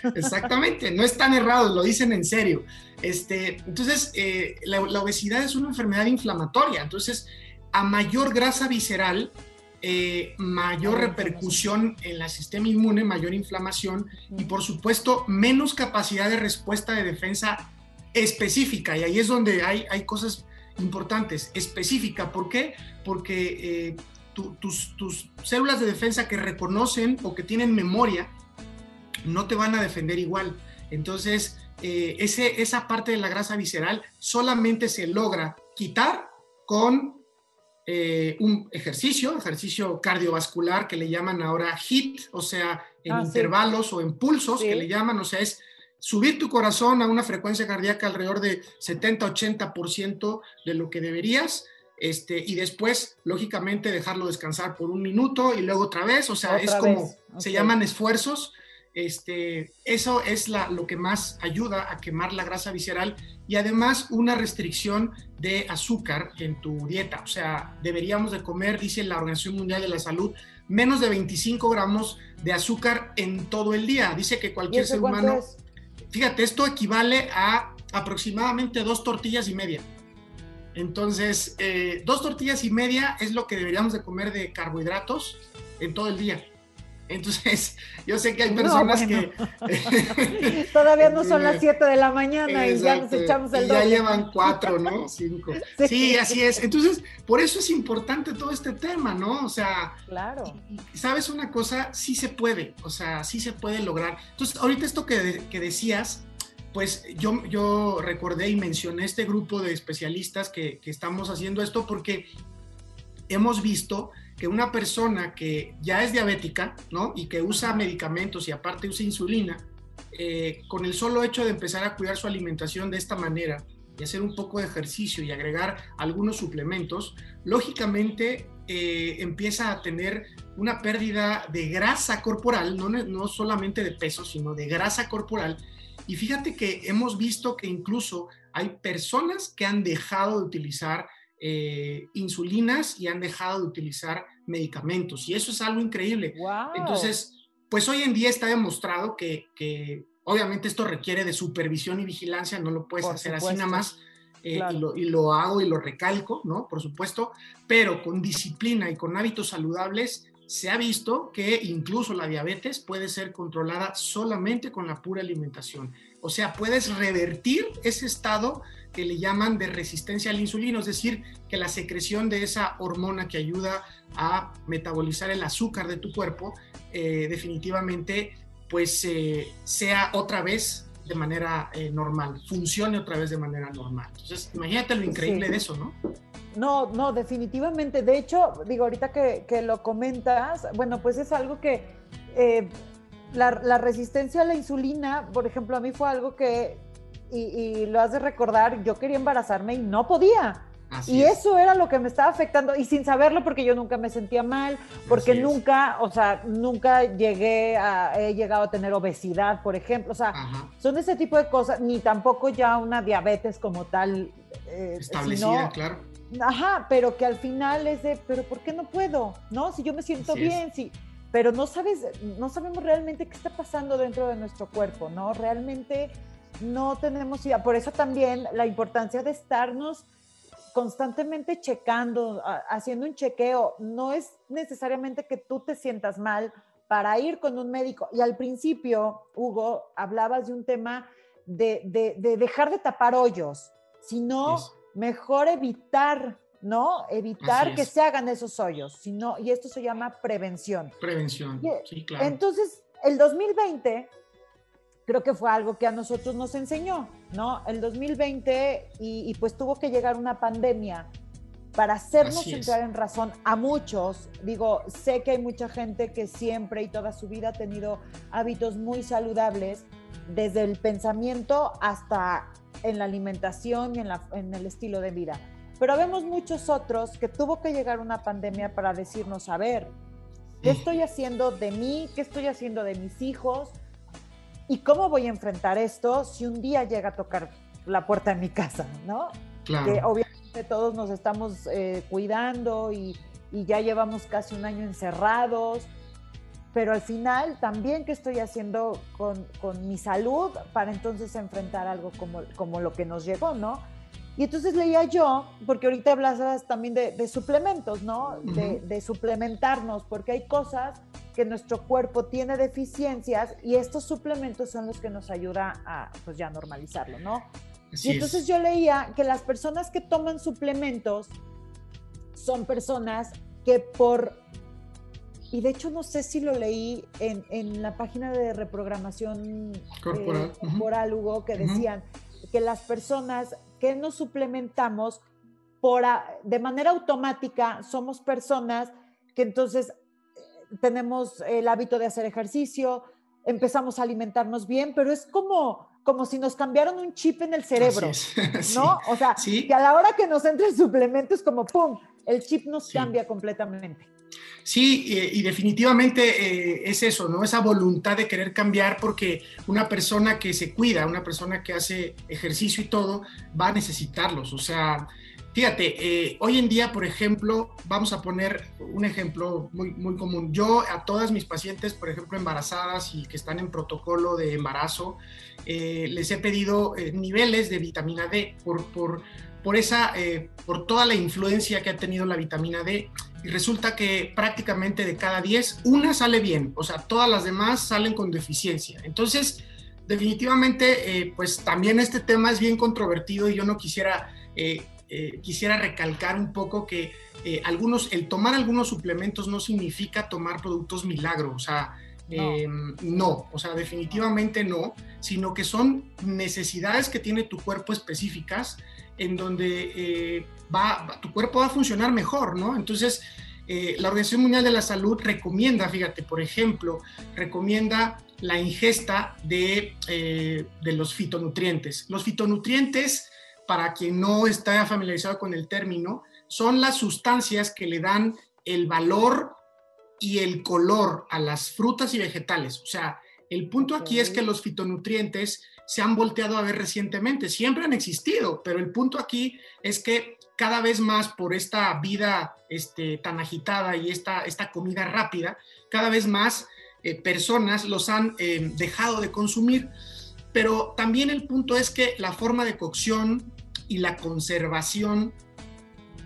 Speaker 1: No
Speaker 2: exactamente, no están errados, lo dicen en serio. Este, entonces, eh, la, la obesidad es una enfermedad inflamatoria. Entonces, a mayor grasa visceral, eh, mayor repercusión en el sistema inmune, mayor inflamación y por supuesto menos capacidad de respuesta de defensa específica. Y ahí es donde hay, hay cosas importantes. Específica, ¿por qué? Porque eh, tus, tus células de defensa que reconocen o que tienen memoria no te van a defender igual. Entonces, eh, ese, esa parte de la grasa visceral solamente se logra quitar con eh, un ejercicio, ejercicio cardiovascular que le llaman ahora HIT, o sea, en ah, intervalos o en pulsos que le llaman, o sea, es subir tu corazón a una frecuencia cardíaca alrededor de 70-80% de lo que deberías, este, y después, lógicamente, dejarlo descansar por un minuto y luego otra vez, o sea, es como, se llaman esfuerzos, este, eso es la, lo que más ayuda a quemar la grasa visceral y además una restricción de azúcar en tu dieta. O sea, deberíamos de comer, dice la Organización Mundial de la Salud, menos de 25 gramos de azúcar en todo el día. Dice que cualquier ser humano... Fíjate, esto equivale a aproximadamente dos tortillas y media. Entonces, eh, dos tortillas y media es lo que deberíamos de comer de carbohidratos en todo el día. Entonces, yo sé que hay personas que...
Speaker 1: Todavía no son las 7 de la mañana y ya nos echamos el
Speaker 2: y Ya llevan 4, ¿no? 5. Sí. así es. Entonces, por eso es importante todo este tema, ¿no? O sea...
Speaker 1: Claro.
Speaker 2: ¿Sabes una cosa? Sí se puede, o sea, sí se puede lograr. Entonces, ahorita esto que, que decías, pues yo, yo recordé y mencioné este grupo de especialistas que, que estamos haciendo esto porque hemos visto que una persona que ya es diabética, ¿no? Y que usa medicamentos y aparte usa insulina, eh, con el solo hecho de empezar a cuidar su alimentación de esta manera y hacer un poco de ejercicio y agregar algunos suplementos, lógicamente eh, empieza a tener una pérdida de grasa corporal, no, no solamente de peso, sino de grasa corporal. Y fíjate que hemos visto que incluso hay personas que han dejado de utilizar eh, insulinas y han dejado de utilizar medicamentos. Y eso es algo increíble. Entonces, pues hoy en día está demostrado que, obviamente esto requiere de supervisión y vigilancia, no lo puedes hacer así nada más. Eh, y, lo, y, lo, hago y lo recalco, ¿no? Por supuesto, pero con disciplina y con hábitos saludables se ha visto que incluso la diabetes puede ser controlada solamente con la pura alimentación. O sea, puedes revertir ese estado que le llaman de resistencia a la insulina, es decir, que la secreción de esa hormona que ayuda a metabolizar el azúcar de tu cuerpo, eh, definitivamente, pues eh, sea otra vez de manera eh, normal, funcione otra vez de manera normal. Entonces, imagínate lo increíble de eso, ¿no?
Speaker 1: No, no, definitivamente. De hecho, digo, ahorita que, lo comentas, bueno, pues es algo que la, resistencia a la insulina, por ejemplo, a mí fue algo que y, lo has de recordar, yo quería embarazarme y no podía. y eso era lo que me estaba afectando y sin saberlo porque yo nunca me sentía mal, porque nunca, o sea, nunca llegué a, he llegado a tener obesidad, por ejemplo, o sea, son ese tipo de cosas, ni tampoco ya una diabetes como tal.
Speaker 2: Eh, Establecida, claro.
Speaker 1: Ajá, pero que al final es de, pero ¿por qué no puedo? ¿No? Si yo me siento bien, si, pero no sabes, no sabemos realmente qué está pasando dentro de nuestro cuerpo, ¿no? Realmente no tenemos idea. Por eso también la importancia de estarnos constantemente checando, haciendo un chequeo. No es necesariamente que tú te sientas mal para ir con un médico. Y al principio, Hugo, hablabas de un tema de, dejar de tapar hoyos, sino mejor evitar, ¿no? Evitar que se hagan esos hoyos, sino, y esto se llama prevención.
Speaker 2: Prevención, sí, claro.
Speaker 1: Entonces, el 2020 creo que fue algo que a nosotros nos enseñó, ¿no? El 2020 y, pues tuvo que llegar una pandemia para hacernos entrar en razón a muchos. Digo, sé que hay mucha gente que siempre y toda su vida ha tenido hábitos muy saludables, desde el pensamiento hasta en la alimentación y en, en el estilo de vida. Pero vemos muchos otros que tuvo que llegar una pandemia para decirnos, a ver, ¿qué estoy haciendo de mí? ¿Qué estoy haciendo de mis hijos? ¿Y cómo voy a enfrentar esto si un día llega a tocar la puerta de mi casa, ¿no?
Speaker 2: Claro.
Speaker 1: Que obviamente todos nos estamos eh, cuidando y, ya llevamos casi un año encerrados, pero al final también qué estoy haciendo con, mi salud para entonces enfrentar algo como, como lo que nos llegó, ¿no? Y entonces leía yo, porque ahorita hablabas también de, suplementos, ¿no? de, de, suplementarnos, porque hay cosas que nuestro cuerpo tiene deficiencias y estos suplementos son los que nos ayudan a, pues ya normalizarlo, ¿no? y entonces yo leía que las personas que toman suplementos son personas que por, y de hecho no sé si lo leí en, en la página de reprogramación corporal, eh, Hugo, que decían que las personas que nos suplementamos por de manera automática somos personas que entonces tenemos el hábito de hacer ejercicio, empezamos a alimentarnos bien, pero es como, como si nos cambiaron un chip en el cerebro, ¿no? O sea, que a la hora que nos entre el suplemento es como, ¡pum!, el chip nos cambia completamente.
Speaker 2: Sí, y, definitivamente eh, es eso, ¿no? Esa voluntad de querer cambiar porque una persona que se cuida, una persona que hace ejercicio y todo, va a necesitarlos. O sea, Fíjate, eh, hoy en día, por ejemplo, vamos a poner un ejemplo muy, muy común. Yo a todas mis pacientes, por ejemplo, embarazadas y que están en protocolo de embarazo, eh, les he pedido eh, niveles de vitamina D por, por, por, esa, por toda la influencia que ha tenido la vitamina D. Y resulta que prácticamente de cada 10, una sale bien, o sea, todas las demás salen con deficiencia. Entonces, definitivamente, pues también este tema es bien controvertido y yo no quisiera eh, quisiera recalcar un poco que eh, algunos, el tomar algunos suplementos no significa tomar productos milagros, o sea, no. Em, no. o sea, definitivamente no, sino que son necesidades que tiene tu cuerpo específicas en donde eh, va, tu cuerpo va a funcionar mejor, ¿no? Entonces, eh, la Organización Mundial de la Salud recomienda, fíjate, por ejemplo, recomienda la ingesta de, eh, de los fitonutrientes. Los fitonutrientes, para quien no está familiarizado con el término, son las sustancias que le dan el valor y el color a las frutas y vegetales. O sea, el punto aquí es que los fitonutrientes se han volteado a ver recientemente, siempre han existido, pero el punto aquí es que cada vez más por esta vida este, tan agitada y esta, esta comida rápida, cada vez más eh, personas los han eh, dejado de consumir. Pero también el punto es que la forma de cocción y la conservación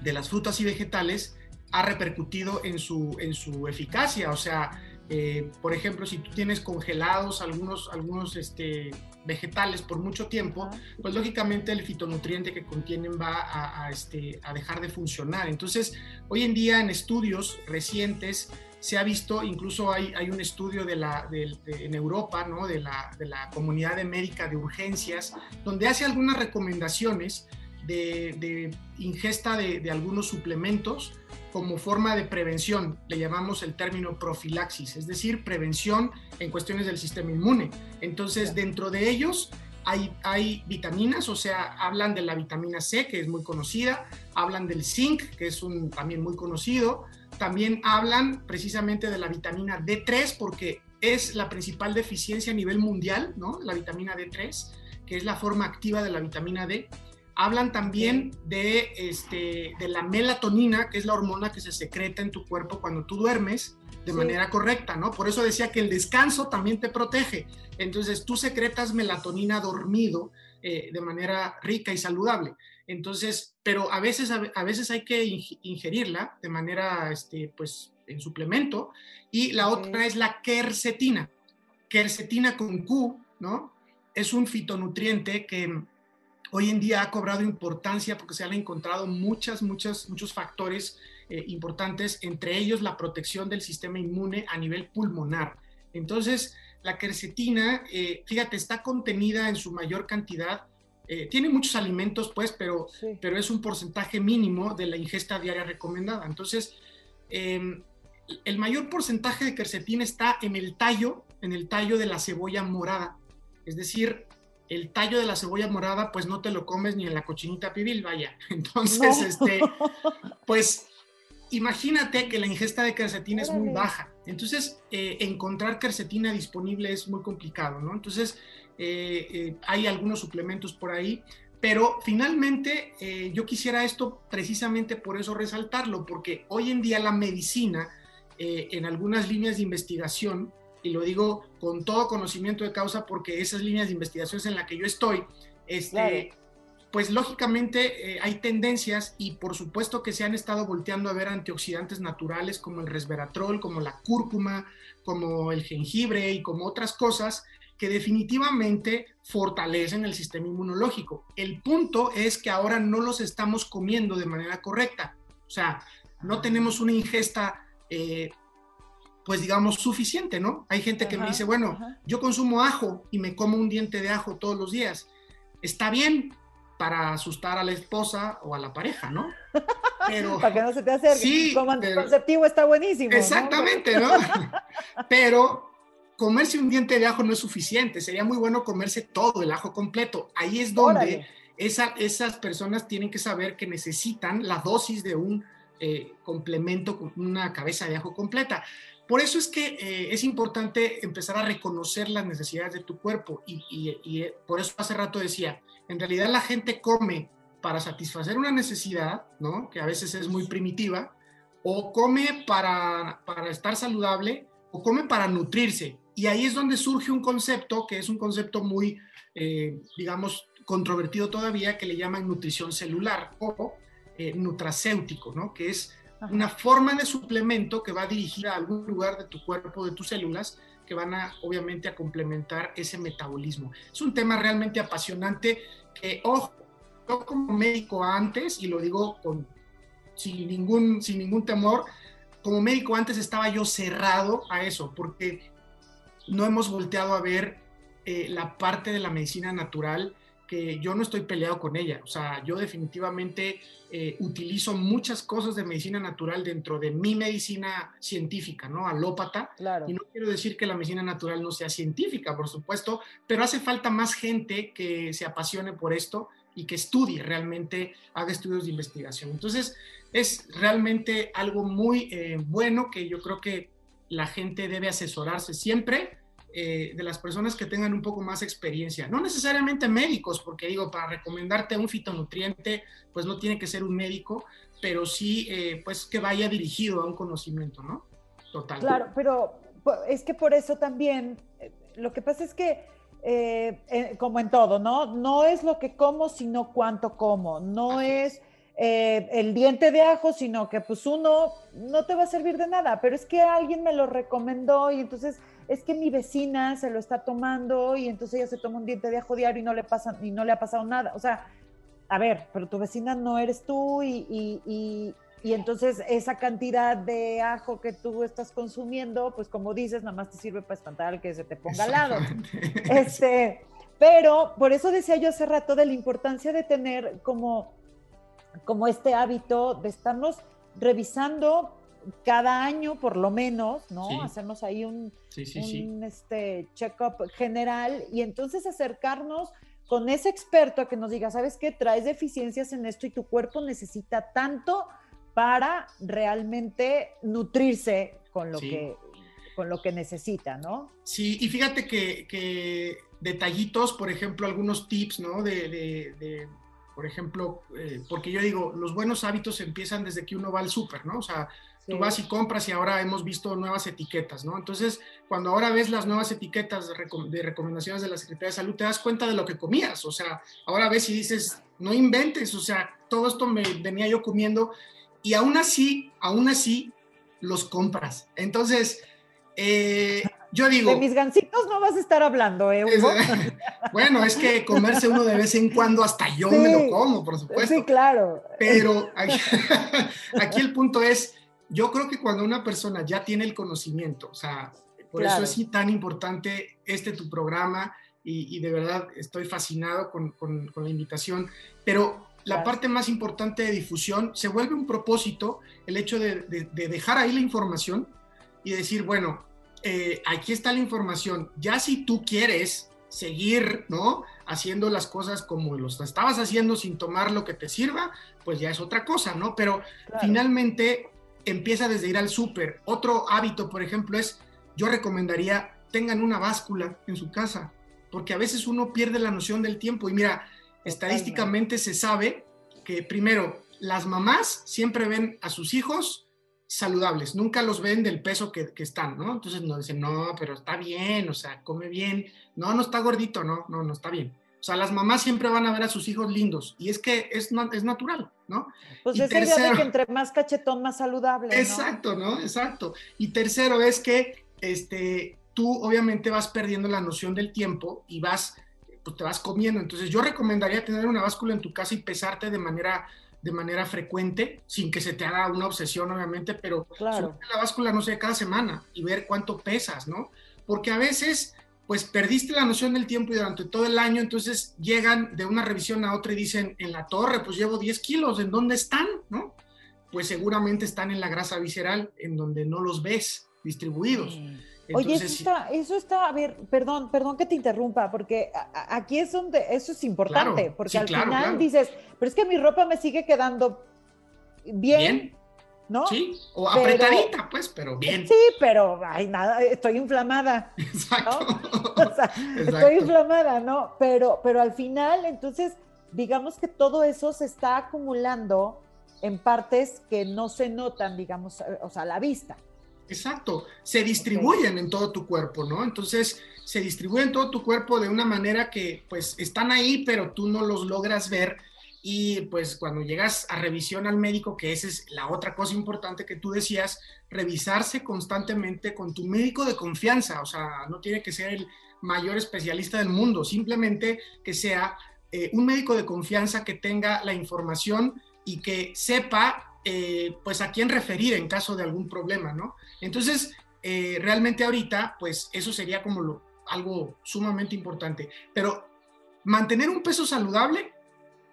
Speaker 2: de las frutas y vegetales ha repercutido en su, en su eficacia. O sea, eh, por ejemplo, si tú tienes congelados algunos, algunos este, vegetales por mucho tiempo, pues lógicamente el fitonutriente que contienen va a, este, a dejar de funcionar. Entonces, hoy en día en estudios recientes se ha visto, incluso hay, hay un estudio de la, en Europa, ¿no? de, la, de la Comunidad de Médica de Urgencias, donde hace algunas recomendaciones de, de ingesta de, de algunos suplementos como forma de prevención, le llamamos el término profilaxis, es decir, prevención en cuestiones del sistema inmune. Entonces, dentro de ellos hay, hay, vitaminas, o sea, hablan de la vitamina C, que es muy conocida, hablan del zinc, que es un, también muy conocido, también hablan precisamente de la vitamina D3, porque es la principal deficiencia a nivel mundial, ¿no? La vitamina D3, que es la forma activa de la vitamina D. Hablan también de, este, de la melatonina, que es la hormona que se secreta en tu cuerpo cuando tú duermes de manera correcta, ¿no? Por eso decía que el descanso también te protege. Entonces tú secretas melatonina dormido eh, de manera rica y saludable. Entonces, pero a veces, a, veces hay que ingerirla de manera, este, pues, en suplemento. Y la otra es la quercetina. Quercetina con Q, ¿no? Es un fitonutriente que hoy en día ha cobrado importancia porque se han encontrado muchas, muchas, muchos factores eh, importantes, entre ellos la protección del sistema inmune a nivel pulmonar. Entonces, la quercetina, eh, fíjate, está contenida en su mayor cantidad. Eh, tiene muchos alimentos, pues, pero, pero es un porcentaje mínimo de la ingesta diaria recomendada. Entonces, em, el mayor porcentaje de quercetina está en el tallo, en el tallo de la cebolla morada. Es decir, el tallo de la cebolla morada, pues no te lo comes ni en la cochinita pibil, vaya. Entonces, este, pues imagínate que la ingesta de quercetina es muy baja. Entonces, eh, encontrar quercetina disponible es muy complicado, ¿no? Entonces, eh, eh, hay algunos suplementos por ahí, pero finalmente yo quisiera esto precisamente por eso resaltarlo, porque hoy en día la medicina, en algunas líneas de investigación, y lo digo con todo conocimiento de causa porque esas líneas de investigación en las que yo estoy, este, pues lógicamente eh, hay tendencias y por supuesto que se han estado volteando a ver antioxidantes naturales como el resveratrol, como la cúrcuma, como el jengibre y como otras cosas que definitivamente fortalecen el sistema inmunológico. El punto es que ahora no los estamos comiendo de manera correcta. O sea, no tenemos una ingesta eh, pues digamos, suficiente, ¿no? Hay gente que me dice, bueno, yo consumo ajo y me como un diente de ajo todos los días. Está bien para asustar a la esposa o a la pareja, ¿no?
Speaker 1: Pero, para que no se te acerque. Sí, Como anticonceptivo está buenísimo.
Speaker 2: Exactamente, ¿no? pero comerse un diente de ajo no es suficiente. Sería muy bueno comerse todo el ajo completo. Ahí es donde esa, esas personas tienen que saber que necesitan la dosis de un eh, complemento con una cabeza de ajo completa. Por eso es que eh, es importante empezar a reconocer las necesidades de tu cuerpo y, eh, por eso hace rato decía, en realidad la gente come para satisfacer una necesidad, ¿no? Que a veces es muy primitiva, o come para, para estar saludable, o come para nutrirse. Y ahí es donde surge un concepto que es un concepto muy, eh, digamos, controvertido todavía, que le llaman nutrición celular o nutracéutico, ¿no? Que es una forma de suplemento que va dirigida a algún lugar de tu cuerpo, de tus células, que van a, obviamente, a complementar ese metabolismo. Es un tema realmente apasionante que, ojo, yo como médico antes, y lo digo con, sin, ningún, sin ningún temor, como médico antes estaba yo cerrado a eso, porque no hemos volteado a ver eh, la parte de la medicina natural que yo no estoy peleado con ella. O sea, yo definitivamente eh, utilizo muchas cosas de medicina natural dentro de mi medicina científica, ¿no? Alópata.
Speaker 1: Claro.
Speaker 2: Y no quiero decir que la medicina natural no sea científica, por supuesto, pero hace falta más gente que se apasione por esto y que estudie realmente, haga estudios de investigación. Entonces, es realmente algo muy eh, bueno que yo creo que la gente debe asesorarse siempre eh, de las personas que tengan un poco más experiencia. No necesariamente médicos, porque digo, para recomendarte un fitonutriente, pues no tiene que ser un médico, pero sí, eh, pues que vaya dirigido a un conocimiento, ¿no?
Speaker 1: Total. Claro, pero es que por eso también, lo que pasa es que eh, eh, como en todo, ¿no? No es lo que como, sino cuánto como. No es eh, el diente de ajo, sino que pues uno no te va a servir de nada, pero es que alguien me lo recomendó y entonces es que mi vecina se lo está tomando y entonces ella se toma un diente de ajo diario y no le, pasa, y no le ha pasado nada. O sea, a ver, pero tu vecina no eres tú y, y entonces esa cantidad de ajo que tú estás consumiendo, pues como dices, nada más te sirve para espantar que se te ponga al lado. Este, pero por eso decía yo hace rato de la importancia de tener como, como este hábito de estarnos revisando cada año por lo menos, ¿no? Hacernos ahí un, un este, check-up general y entonces acercarnos con ese experto a que nos diga, ¿sabes qué? Traes deficiencias en esto y tu cuerpo necesita tanto para realmente nutrirse con lo, que, con lo que necesita, ¿no?
Speaker 2: Sí, y fíjate que, detallitos, por ejemplo, algunos tips, ¿no? De, por ejemplo, eh, porque yo digo, los buenos hábitos empiezan desde que uno va al súper, ¿no? O sea, tú vas y compras y ahora hemos visto nuevas etiquetas, ¿no? Entonces, cuando ahora ves las nuevas etiquetas de, recomendaciones de la Secretaría de Salud, te das cuenta de lo que comías, o sea, ahora ves y dices, no inventes, o sea, todo esto me venía yo comiendo y aún así, aún así, los compras. Entonces, eh, yo digo...
Speaker 1: De mis gancitos no vas a estar hablando, ¿eh?
Speaker 2: bueno, es que comerse uno de vez en cuando, hasta yo me lo como, por supuesto.
Speaker 1: Sí, claro.
Speaker 2: Pero aquí, el punto es, yo creo que cuando una persona ya tiene el conocimiento, o sea, por eso es tan importante este tu programa y, de verdad estoy fascinado con, con, con la invitación, pero la parte más importante de difusión, se vuelve un propósito el hecho de, dejar ahí la información y decir, bueno, eh, aquí está la información, ya si tú quieres seguir, ¿no? Haciendo las cosas como los estabas haciendo sin tomar lo que te sirva, pues ya es otra cosa, ¿no? Pero finalmente empieza desde ir al súper. Otro hábito, por ejemplo, es, yo recomendaría, tengan una báscula en su casa, porque a veces uno pierde la noción del tiempo. Y mira, estadísticamente se sabe que primero, las mamás siempre ven a sus hijos saludables, nunca los ven del peso que, están, ¿no? Entonces no dicen, no, pero está bien, o sea, come bien, no, no está gordito, no, no, no está bien. O sea, las mamás siempre van a ver a sus hijos lindos y es que es, es natural, ¿no?
Speaker 1: Pues es idea de que entre más cachetón, más saludable.
Speaker 2: Exacto, ¿no? Exacto. Y tercero es que este, tú obviamente vas perdiendo la noción del tiempo y vas pues te vas comiendo. Entonces yo recomendaría tener una báscula en tu casa y pesarte de manera, de manera frecuente, sin que se te haga una obsesión, obviamente, pero
Speaker 1: claro.
Speaker 2: la báscula, no sé, cada semana y ver cuánto pesas, ¿no? Porque a veces, pues perdiste la noción del tiempo y durante todo el año, entonces llegan de una revisión a otra y dicen, en la torre, pues llevo 10 kilos, ¿en dónde están? ¿No? Pues seguramente están en la grasa visceral, en donde no los ves distribuidos.
Speaker 1: Oye, eso está, eso está, a ver, perdón, perdón que te interrumpa, porque aquí es donde eso es importante, porque al final dices, pero es que mi ropa me sigue quedando bien, ¿no?
Speaker 2: Sí, o apretadita, pues, pero bien.
Speaker 1: Sí, pero, ay, nada, estoy inflamada. Exacto. O sea, estoy inflamada, ¿no? Pero, pero al final, entonces, digamos que todo eso se está acumulando en partes que no se notan, digamos, o sea, a la vista.
Speaker 2: Exacto, se distribuyen en todo tu cuerpo, ¿no? Entonces, se distribuyen en todo tu cuerpo de una manera que pues están ahí, pero tú no los logras ver y pues cuando llegas a revisión al médico, que esa es la otra cosa importante que tú decías, revisarse constantemente con tu médico de confianza, o sea, no tiene que ser el mayor especialista del mundo, simplemente que sea eh, un médico de confianza que tenga la información y que sepa eh, pues a quién referir en caso de algún problema, ¿no? Entonces, eh, realmente ahorita, pues eso sería como algo sumamente importante. Pero mantener un peso saludable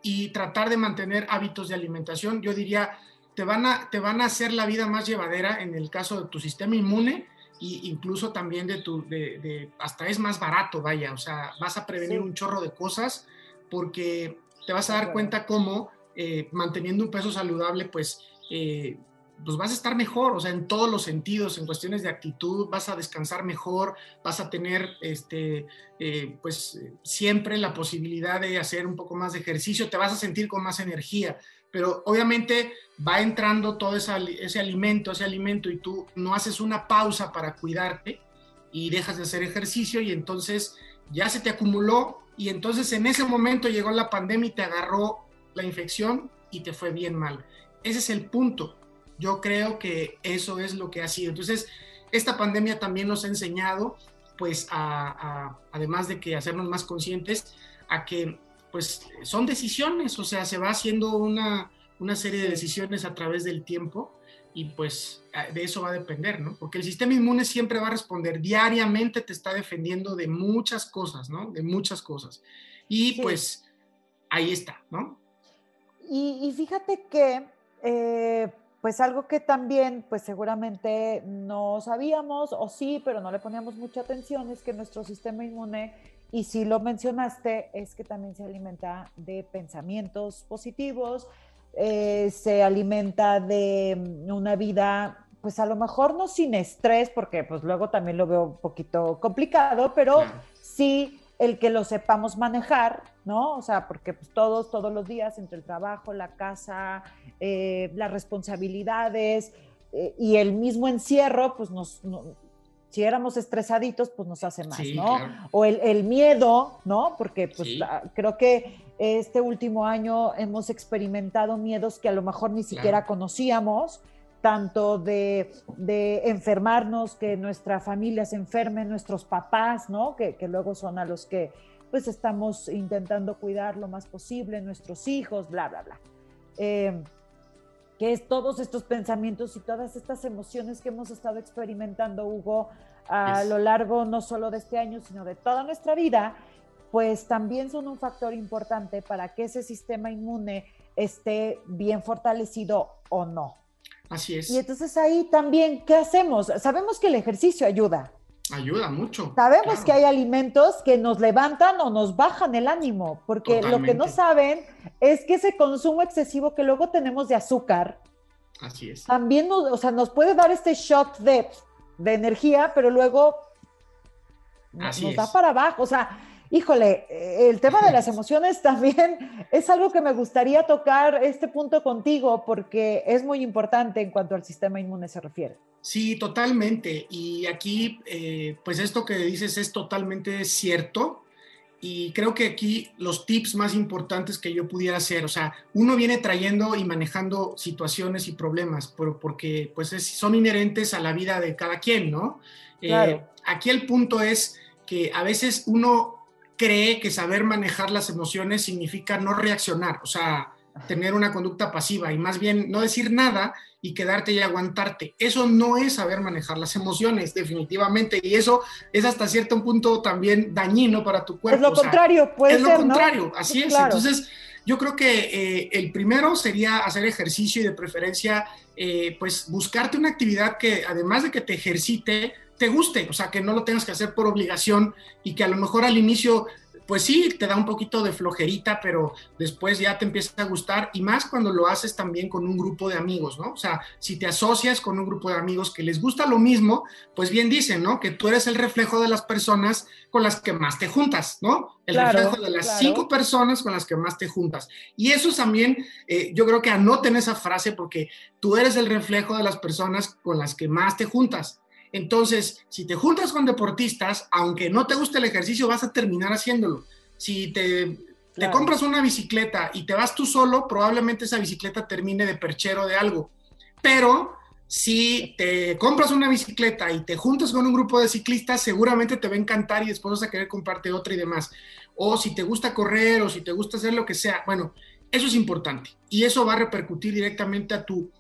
Speaker 2: y tratar de mantener hábitos de alimentación, yo diría, te van a, te van a hacer la vida más llevadera en el caso de tu sistema inmune e incluso también de tu, de, hasta es más barato, vaya, o sea, vas a prevenir un chorro de cosas porque te vas a dar cuenta cómo eh, manteniendo un peso saludable, pues eh, pues vas a estar mejor, o sea, en todos los sentidos, en cuestiones de actitud, vas a descansar mejor, vas a tener, este, eh, pues, siempre la posibilidad de hacer un poco más de ejercicio, te vas a sentir con más energía, pero obviamente va entrando todo ese alimento, ese alimento, y tú no haces una pausa para cuidarte y dejas de hacer ejercicio y entonces ya se te acumuló y entonces en ese momento llegó la pandemia y te agarró la infección y te fue bien mal. Ese es el punto yo creo que eso es lo que ha sido. Entonces, esta pandemia también nos ha enseñado, pues, a, además de que hacernos más conscientes, a que, pues, son decisiones, o sea, se va haciendo una, una serie de decisiones a través del tiempo y pues de eso va a depender, ¿no? Porque el sistema inmune siempre va a responder, diariamente te está defendiendo de muchas cosas, ¿no? De muchas cosas. Y pues ahí está, ¿no?
Speaker 1: Y, fíjate que eh, pues algo que también, pues seguramente no sabíamos, o sí, pero no le poníamos mucha atención, es que nuestro sistema inmune, y si lo mencionaste, es que también se alimenta de pensamientos positivos, eh, se alimenta de una vida, pues a lo mejor no sin estrés, porque pues luego también lo veo un poquito complicado, pero sí el que lo sepamos manejar, ¿no? O sea, porque pues, todos, todos los días, entre el trabajo, la casa, eh, las responsabilidades eh, y el mismo encierro, pues nos, si éramos estresaditos, pues nos hace más, ¿no? O el, miedo, ¿no? Porque pues ah, creo que este último año hemos experimentado miedos que a lo mejor ni siquiera conocíamos tanto de, enfermarnos, que nuestra familia se enferme, nuestros papás, ¿no? Que, luego son a los que pues estamos intentando cuidar lo más posible, nuestros hijos, bla, bla, bla. Eh, que es todos estos pensamientos y todas estas emociones que hemos estado experimentando, Hugo, a lo largo no solo de este año, sino de toda nuestra vida, pues también son un factor importante para que ese sistema inmune esté bien fortalecido o no.
Speaker 2: Así es.
Speaker 1: Y entonces ahí también, ¿qué hacemos? Sabemos que el ejercicio ayuda.
Speaker 2: Ayuda mucho.
Speaker 1: Sabemos que hay alimentos que nos levantan o nos bajan el ánimo, porque lo que no saben es que ese consumo excesivo que luego tenemos de azúcar,
Speaker 2: Así es.
Speaker 1: También nos, o sea, nos puede dar este shot de, de energía, pero luego nos da para abajo. O sea, híjole, eh, el tema de las emociones también es algo que me gustaría tocar este punto contigo porque es muy importante en cuanto al sistema inmune se refiere.
Speaker 2: Sí, totalmente. Y aquí, eh, pues esto que dices es totalmente cierto. Y creo que aquí los tips más importantes que yo pudiera hacer, o sea, uno viene trayendo y manejando situaciones y problemas, pero porque pues son inherentes a la vida de cada quien, ¿no? Eh, aquí el punto es que a veces uno cree que saber manejar las emociones significa no reaccionar, o sea, tener una conducta pasiva y más bien no decir nada y quedarte y aguantarte. Eso no es saber manejar las emociones, definitivamente, y eso es hasta cierto punto también dañino para tu cuerpo.
Speaker 1: Es lo contrario, puede
Speaker 2: ser. Es lo contrario, así es. Entonces, yo creo que eh, el primero sería hacer ejercicio y de preferencia, eh, pues buscarte una actividad que además de que te ejercite, te guste, o sea, que no lo tengas que hacer por obligación y que a lo mejor al inicio pues sí, te da un poquito de flojerita, pero después ya te empieza a gustar y más cuando lo haces también con un grupo de amigos, ¿no? O sea, si te asocias con un grupo de amigos que les gusta lo mismo, pues bien dicen, ¿no? Que tú eres el reflejo de las personas con las que más te juntas, ¿no? El reflejo de las cinco personas con las que más te juntas. Y eso también, eh, yo creo que anoten esa frase porque tú eres el reflejo de las personas con las que más te juntas. Entonces, si te juntas con deportistas, aunque no te guste el ejercicio, vas a terminar haciéndolo. Si te, compras una bicicleta y te vas tú solo, probablemente esa bicicleta termine de perchero de algo. Pero si te compras una bicicleta y te juntas con un grupo de ciclistas, seguramente te va a encantar y después vas a querer comprarte otra y demás. O si te gusta correr o si te gusta hacer lo que sea. Bueno, eso es importante y eso va a repercutir directamente a tu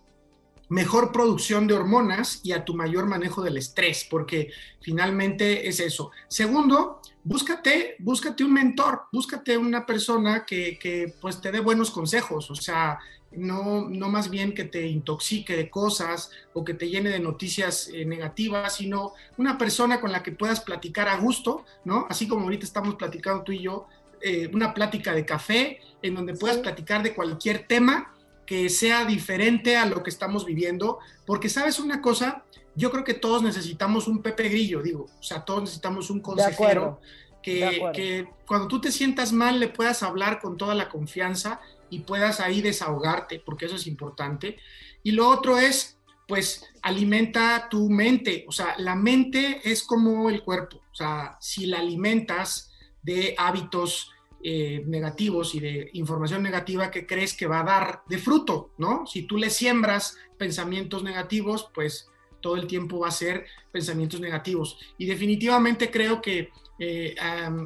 Speaker 2: mejor producción de hormonas y a tu mayor manejo del estrés, porque finalmente es eso. Segundo, búscate, búscate un mentor, búscate una persona que, que pues te dé buenos consejos, o sea, no, no más bien que te intoxique de cosas o que te llene de noticias eh, negativas, sino una persona con la que puedas platicar a gusto, ¿no? Así como ahorita estamos platicando tú y yo, eh, una plática de café en donde puedas platicar de cualquier tema que sea diferente a lo que estamos viviendo, porque sabes una cosa, yo creo que todos necesitamos un Pepe Grillo, digo, o sea, todos necesitamos un consejero que, que, cuando tú te sientas mal le puedas hablar con toda la confianza y puedas ahí desahogarte, porque eso es importante. Y lo otro es, pues, alimenta tu mente, o sea, la mente es como el cuerpo, o sea, si la alimentas de hábitos eh, negativos y de información negativa que crees que va a dar de fruto, ¿no? Si tú le siembras pensamientos negativos, pues todo el tiempo va a ser pensamientos negativos. Y definitivamente creo que eh,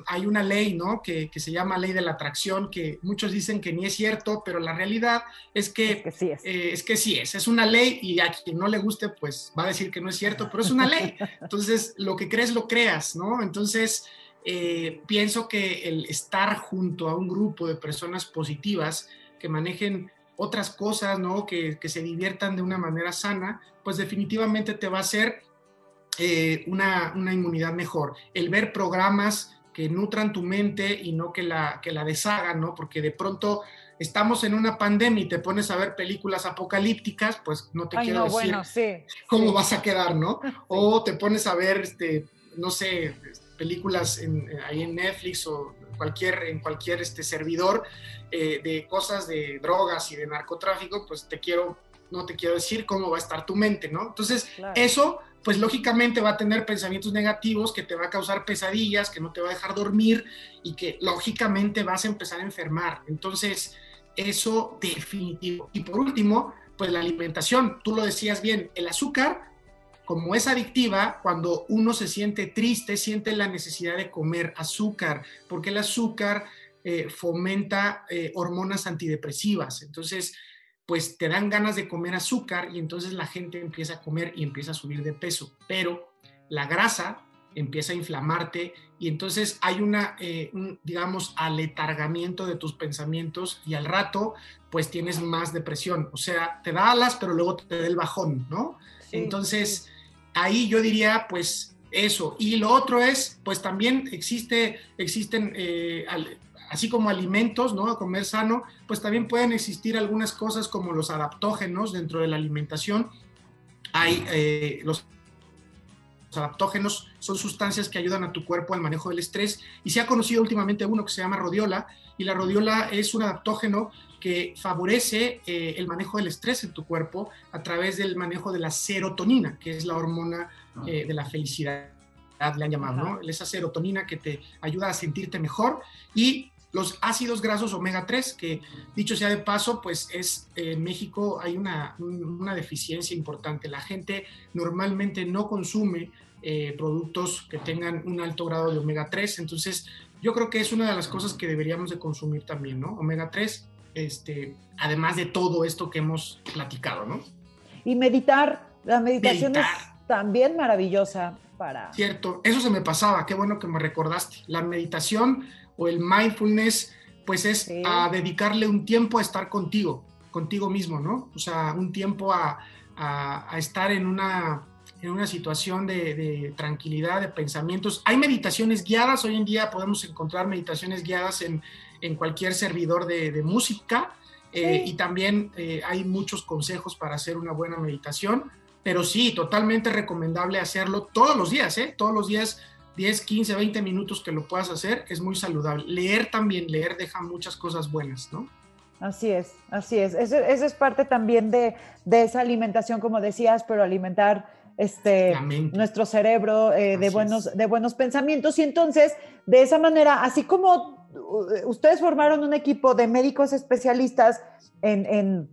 Speaker 2: hay una ley, ¿no? Que, se llama ley de la atracción, que muchos dicen que ni es cierto, pero la realidad es que,
Speaker 1: es que sí es.
Speaker 2: Eh, es que sí es, es una ley y a quien no le guste, pues va a decir que no es cierto, pero es una ley. Entonces, lo que crees, lo creas, ¿no? Entonces, eh, pienso que el estar junto a un grupo de personas positivas que manejen otras cosas, ¿no? Que, que se diviertan de una manera sana, pues definitivamente te va a hacer eh, una, inmunidad mejor. El ver programas que nutran tu mente y no que la, que la deshagan, ¿no? Porque de pronto estamos en una pandemia y te pones a ver películas apocalípticas, pues no te quiero decir cómo vas a quedar, ¿no? O te pones a ver, este, no sé, películas en, ahí en Netflix o cualquier, en cualquier este, servidor eh, de cosas de drogas y de narcotráfico, pues te quiero, no te quiero decir cómo va a estar tu mente, ¿no? Entonces, eso pues lógicamente va a tener pensamientos negativos que te va a causar pesadillas, que no te va a dejar dormir y que lógicamente vas a empezar a enfermar. Entonces, eso definitivo. Y por último, pues la alimentación. Tú lo decías bien, el azúcar, como es adictiva, cuando uno se siente triste, siente la necesidad de comer azúcar, porque el azúcar eh, fomenta eh, hormonas antidepresivas. Entonces, pues te dan ganas de comer azúcar y entonces la gente empieza a comer y empieza a subir de peso. Pero la grasa empieza a inflamarte y entonces hay una, eh, un, digamos, aletargamiento de tus pensamientos y al rato pues tienes más depresión. O sea, te da alas, pero luego te da el bajón, ¿no? entonces, ahí yo diría pues eso. Y lo otro es, pues también existe, existen eh, así como alimentos, ¿no? Comer sano, pues también pueden existir algunas cosas como los adaptógenos dentro de la alimentación. Hay eh, los adaptógenos son sustancias que ayudan a tu cuerpo al manejo del estrés y se ha conocido últimamente uno que se llama rodiola y la rodiola es un adaptógeno que favorece eh, el manejo del estrés en tu cuerpo a través del manejo de la serotonina, que es la hormona eh, de la felicidad, le han llamado, ¿no? Esa serotonina que te ayuda a sentirte mejor y los ácidos grasos omega 3, que dicho sea de paso, pues es en México hay una, deficiencia importante. La gente normalmente no consume eh, productos que tengan un alto grado de omega 3, entonces yo creo que es una de las cosas que deberíamos de consumir también, ¿no? Omega 3, este, además de todo esto que hemos platicado, ¿no?
Speaker 1: Y meditar, la meditación es también maravillosa para...
Speaker 2: Cierto, eso se me pasaba, qué bueno que me recordaste. La meditación o el mindfulness, pues es a dedicarle un tiempo a estar contigo, contigo mismo, ¿no? O sea, un tiempo a, estar en una, en una situación de, tranquilidad, de pensamientos. Hay meditaciones guiadas, hoy en día podemos encontrar meditaciones guiadas en, cualquier servidor de, música eh, y también eh, hay muchos consejos para hacer una buena meditación, pero sí, totalmente recomendable hacerlo todos los días, ¿eh? Todos los días 10, 15, 20 minutos que lo puedas hacer, es muy saludable. Leer también, leer deja muchas cosas buenas, ¿no?
Speaker 1: Así es, así es. Eso, es parte también de, esa alimentación, como decías, pero alimentar este, nuestro cerebro eh, de, buenos, de buenos pensamientos. Y entonces, de esa manera, así como uh, ustedes formaron un equipo de médicos especialistas en,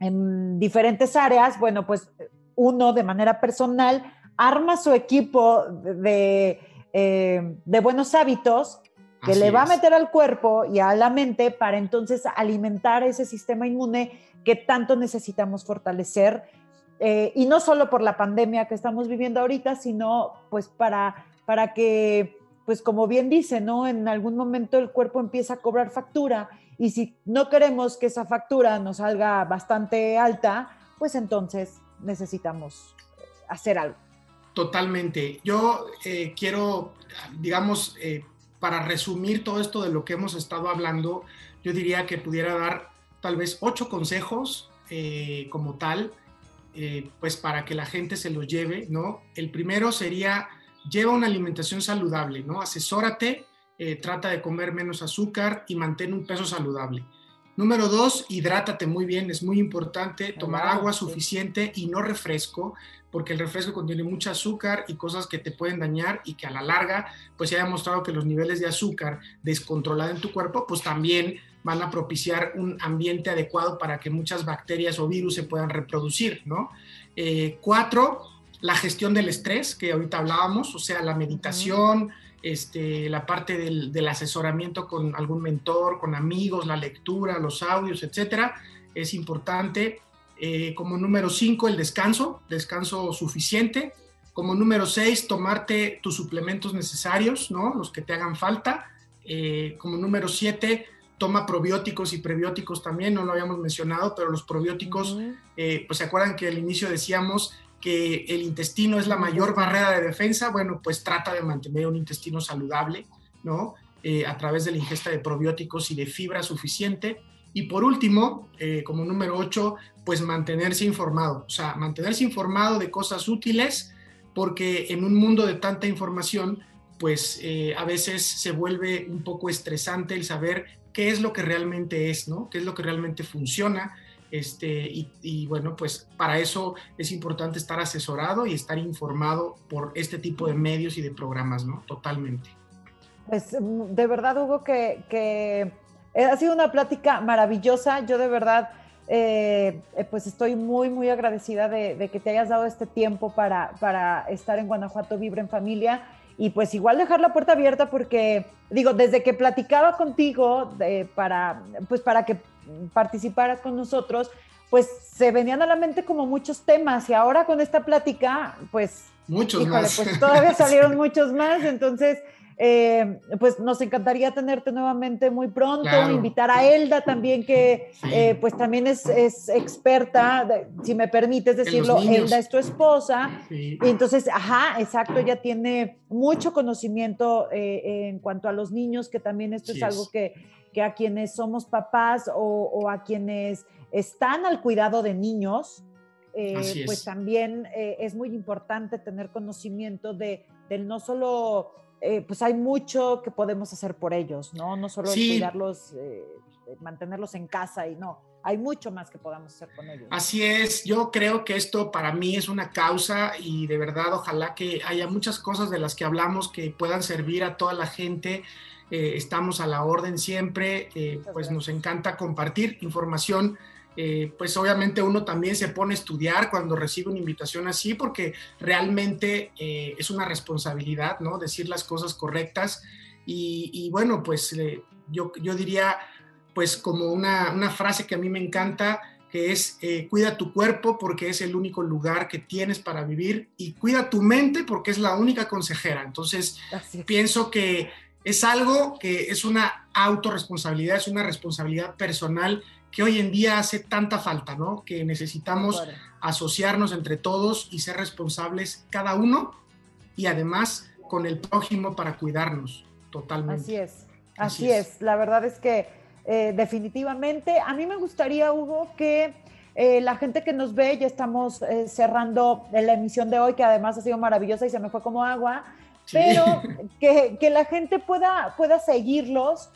Speaker 1: en diferentes áreas, bueno, pues uno de manera personal arma su equipo de, eh, buenos hábitos que le va a meter al cuerpo y a la mente para entonces alimentar ese sistema inmune que tanto necesitamos fortalecer eh, y no solo por la pandemia que estamos viviendo ahorita, sino pues para, para que, pues como bien dice, ¿no? En algún momento el cuerpo empieza a cobrar factura y si no queremos que esa factura nos salga bastante alta, pues entonces necesitamos hacer algo.
Speaker 2: Totalmente. Yo eh, quiero, digamos, eh, para resumir todo esto de lo que hemos estado hablando, yo diría que pudiera dar tal vez ocho consejos como tal eh, pues para que la gente se los lleve, ¿no? El primero sería, lleva una alimentación saludable, ¿no? Asesórate, eh, trata de comer menos azúcar y mantén un peso saludable. Número dos, hidrátate muy bien, es muy importante tomar agua suficiente y no refresco, porque el refresco contiene mucho azúcar y cosas que te pueden dañar y que a la larga, pues se ha demostrado que los niveles de azúcar descontrolada en tu cuerpo, pues también van a propiciar un ambiente adecuado para que muchas bacterias o virus se puedan reproducir, ¿no? Eh, cuatro, la gestión del estrés, que ahorita hablábamos, o sea, la meditación, este, la parte del, asesoramiento con algún mentor, con amigos, la lectura, los audios, etcétera, es importante. Eh, como número cinco, el descanso, descanso suficiente. Como número seis, tomarte tus suplementos necesarios, ¿no? Los que te hagan falta. Eh, como número siete, toma probióticos y prebióticos también, no lo habíamos mencionado, pero los probióticos, eh, pues se acuerdan que al inicio decíamos que el intestino es la mayor barrera de defensa, bueno, pues trata de mantener un intestino saludable, ¿no? Eh, a través de la ingesta de probióticos y de fibra suficiente. Y por último, eh, como número 8, pues mantenerse informado, o sea, mantenerse informado de cosas útiles, porque en un mundo de tanta información, pues a veces se vuelve un poco estresante el saber qué es lo que realmente es, ¿no? ¿Qué es lo que realmente funciona? Este, y, bueno, pues para eso es importante estar asesorado y estar informado por este tipo de medios y de programas, ¿no? Totalmente.
Speaker 1: Pues de verdad, Hugo, que, que ha sido una plática maravillosa. Yo de verdad, eh, pues estoy muy, muy agradecida de, que te hayas dado este tiempo para, para estar en Guanajuato Vibre en Familia y pues igual dejar la puerta abierta porque, digo, desde que platicaba contigo para, pues para que participaras con nosotros, pues se venían a la mente como muchos temas y ahora con esta plática, pues...
Speaker 2: Muchos más.
Speaker 1: Pues todavía salieron muchos más, entonces eh, pues nos encantaría tenerte nuevamente muy pronto, invitar a Elda también, que eh, pues también es, es experta, si me permites decirlo, Elda es tu esposa, y entonces, ajá, exacto, ella tiene mucho conocimiento eh, en cuanto a los niños, que también esto es algo que, que, a quienes somos papás o, o, a quienes están al cuidado de niños, pues también es muy importante tener conocimiento de, del no solo eh, pues hay mucho que podemos hacer por ellos, ¿no? No solo cuidarlos, eh, mantenerlos en casa y no, hay mucho más que podamos hacer con ellos.
Speaker 2: Así es, yo creo que esto para mí es una causa y de verdad ojalá que haya muchas cosas de las que hablamos que puedan servir a toda la gente. Eh, estamos a la orden siempre, pues nos encanta compartir información eh, pues obviamente uno también se pone a estudiar cuando recibe una invitación así, porque realmente eh, es una responsabilidad, ¿no? Decir las cosas correctas. Y, bueno, pues eh, yo, yo diría, pues como una, una, frase que a mí me encanta, que es, cuida tu cuerpo porque es el único lugar que tienes para vivir y cuida tu mente porque es la única consejera. Entonces, pienso que es algo que es una autorresponsabilidad, es una responsabilidad personal que hoy en día hace tanta falta, ¿no? Que necesitamos asociarnos entre todos y ser responsables cada uno y además con el prójimo para cuidarnos totalmente.
Speaker 1: Así es, así, es. La verdad es que eh, definitivamente a mí me gustaría, Hugo, que eh, la gente que nos ve, ya estamos eh, cerrando la emisión de hoy, que además ha sido maravillosa y se me fue como agua, pero que, que, la gente pueda, pueda seguirlos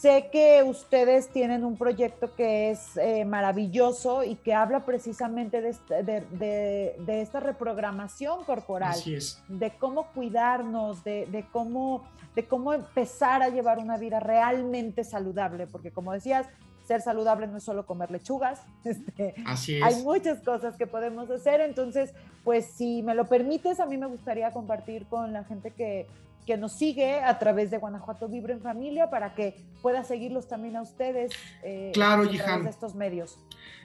Speaker 1: Sé que ustedes tienen un proyecto que es eh, maravilloso y que habla precisamente de, esta reprogramación corporal, de cómo cuidarnos, de, cómo, de cómo empezar a llevar una vida realmente saludable, porque como decías, ser saludable no es solo comer lechugas, este,
Speaker 2: Así es.
Speaker 1: hay muchas cosas que podemos hacer, entonces, pues si me lo permites, a mí me gustaría compartir con la gente que, que nos sigue a través de Guanajuato Vibre en Familia para que pueda seguirlos también a ustedes
Speaker 2: eh, claro, a
Speaker 1: través de estos medios.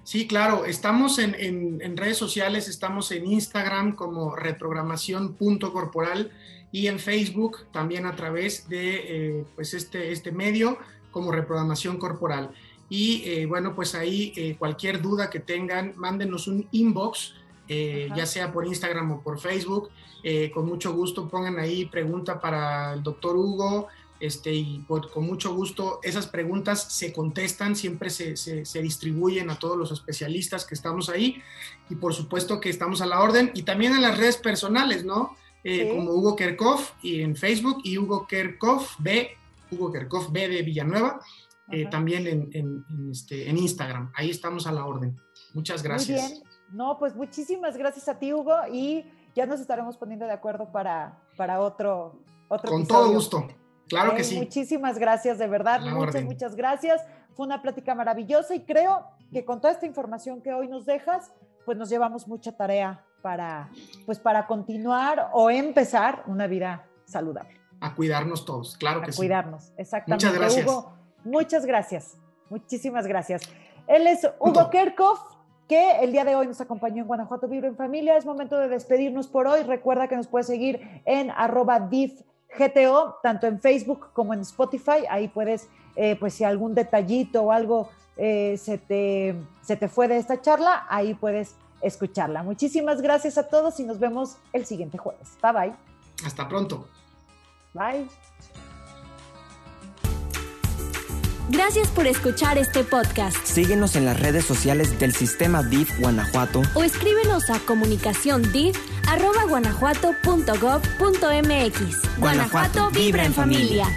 Speaker 2: Sí, claro, estamos en, en, redes sociales, estamos en Instagram como reprogramación.corporal y en Facebook también a través de eh, pues este, este medio como reprogramación corporal. Y eh, bueno, pues ahí eh, cualquier duda que tengan, mándenos un inbox, ya sea por Instagram o por Facebook. con mucho gusto pongan ahí pregunta para el doctor Hugo, este, y con mucho gusto esas preguntas se contestan, siempre se, se, distribuyen a todos los especialistas que estamos ahí y por supuesto que estamos a la orden y también en las redes personales, ¿no? Eh, como Hugo Kerkhoff y en Facebook y Hugo Kerkhoff B, Hugo Kerkhoff B de Villanueva, eh, también en, en, este, en Instagram. Ahí estamos a la orden. Muchas gracias.
Speaker 1: Muy bien. No, pues muchísimas gracias a ti, Hugo, y ya nos estaremos poniendo de acuerdo para, para otro, otro
Speaker 2: Con todo gusto. Claro que sí.
Speaker 1: Muchísimas gracias, de verdad. Muchas, muchas gracias. Fue una plática maravillosa y creo que con toda esta información que hoy nos dejas, pues nos llevamos mucha tarea para, pues para continuar o empezar una vida saludable.
Speaker 2: A cuidarnos todos, claro que
Speaker 1: sí. A cuidarnos, exactamente. Muchas gracias. Hugo, muchas gracias. Muchísimas gracias. Él es Hugo Kerkhoff, que el día de hoy nos acompañó en Guanajuato Vibro en Familia. Es momento de despedirnos por hoy. Recuerda que nos puedes seguir en arroba div GTO, tanto en Facebook como en Spotify. Ahí puedes, eh, pues si algún detallito o algo eh, se, te, se te fue de esta charla, ahí puedes escucharla. Muchísimas gracias a todos y nos vemos el siguiente jueves. Bye bye.
Speaker 2: Hasta pronto.
Speaker 1: Bye.
Speaker 3: Gracias por escuchar este podcast.
Speaker 4: Síguenos en las redes sociales del Sistema DIF Guanajuato
Speaker 3: o escríbenos a comunicación arroba guanajuato.gov.mx. Guanajuato vibra en familia.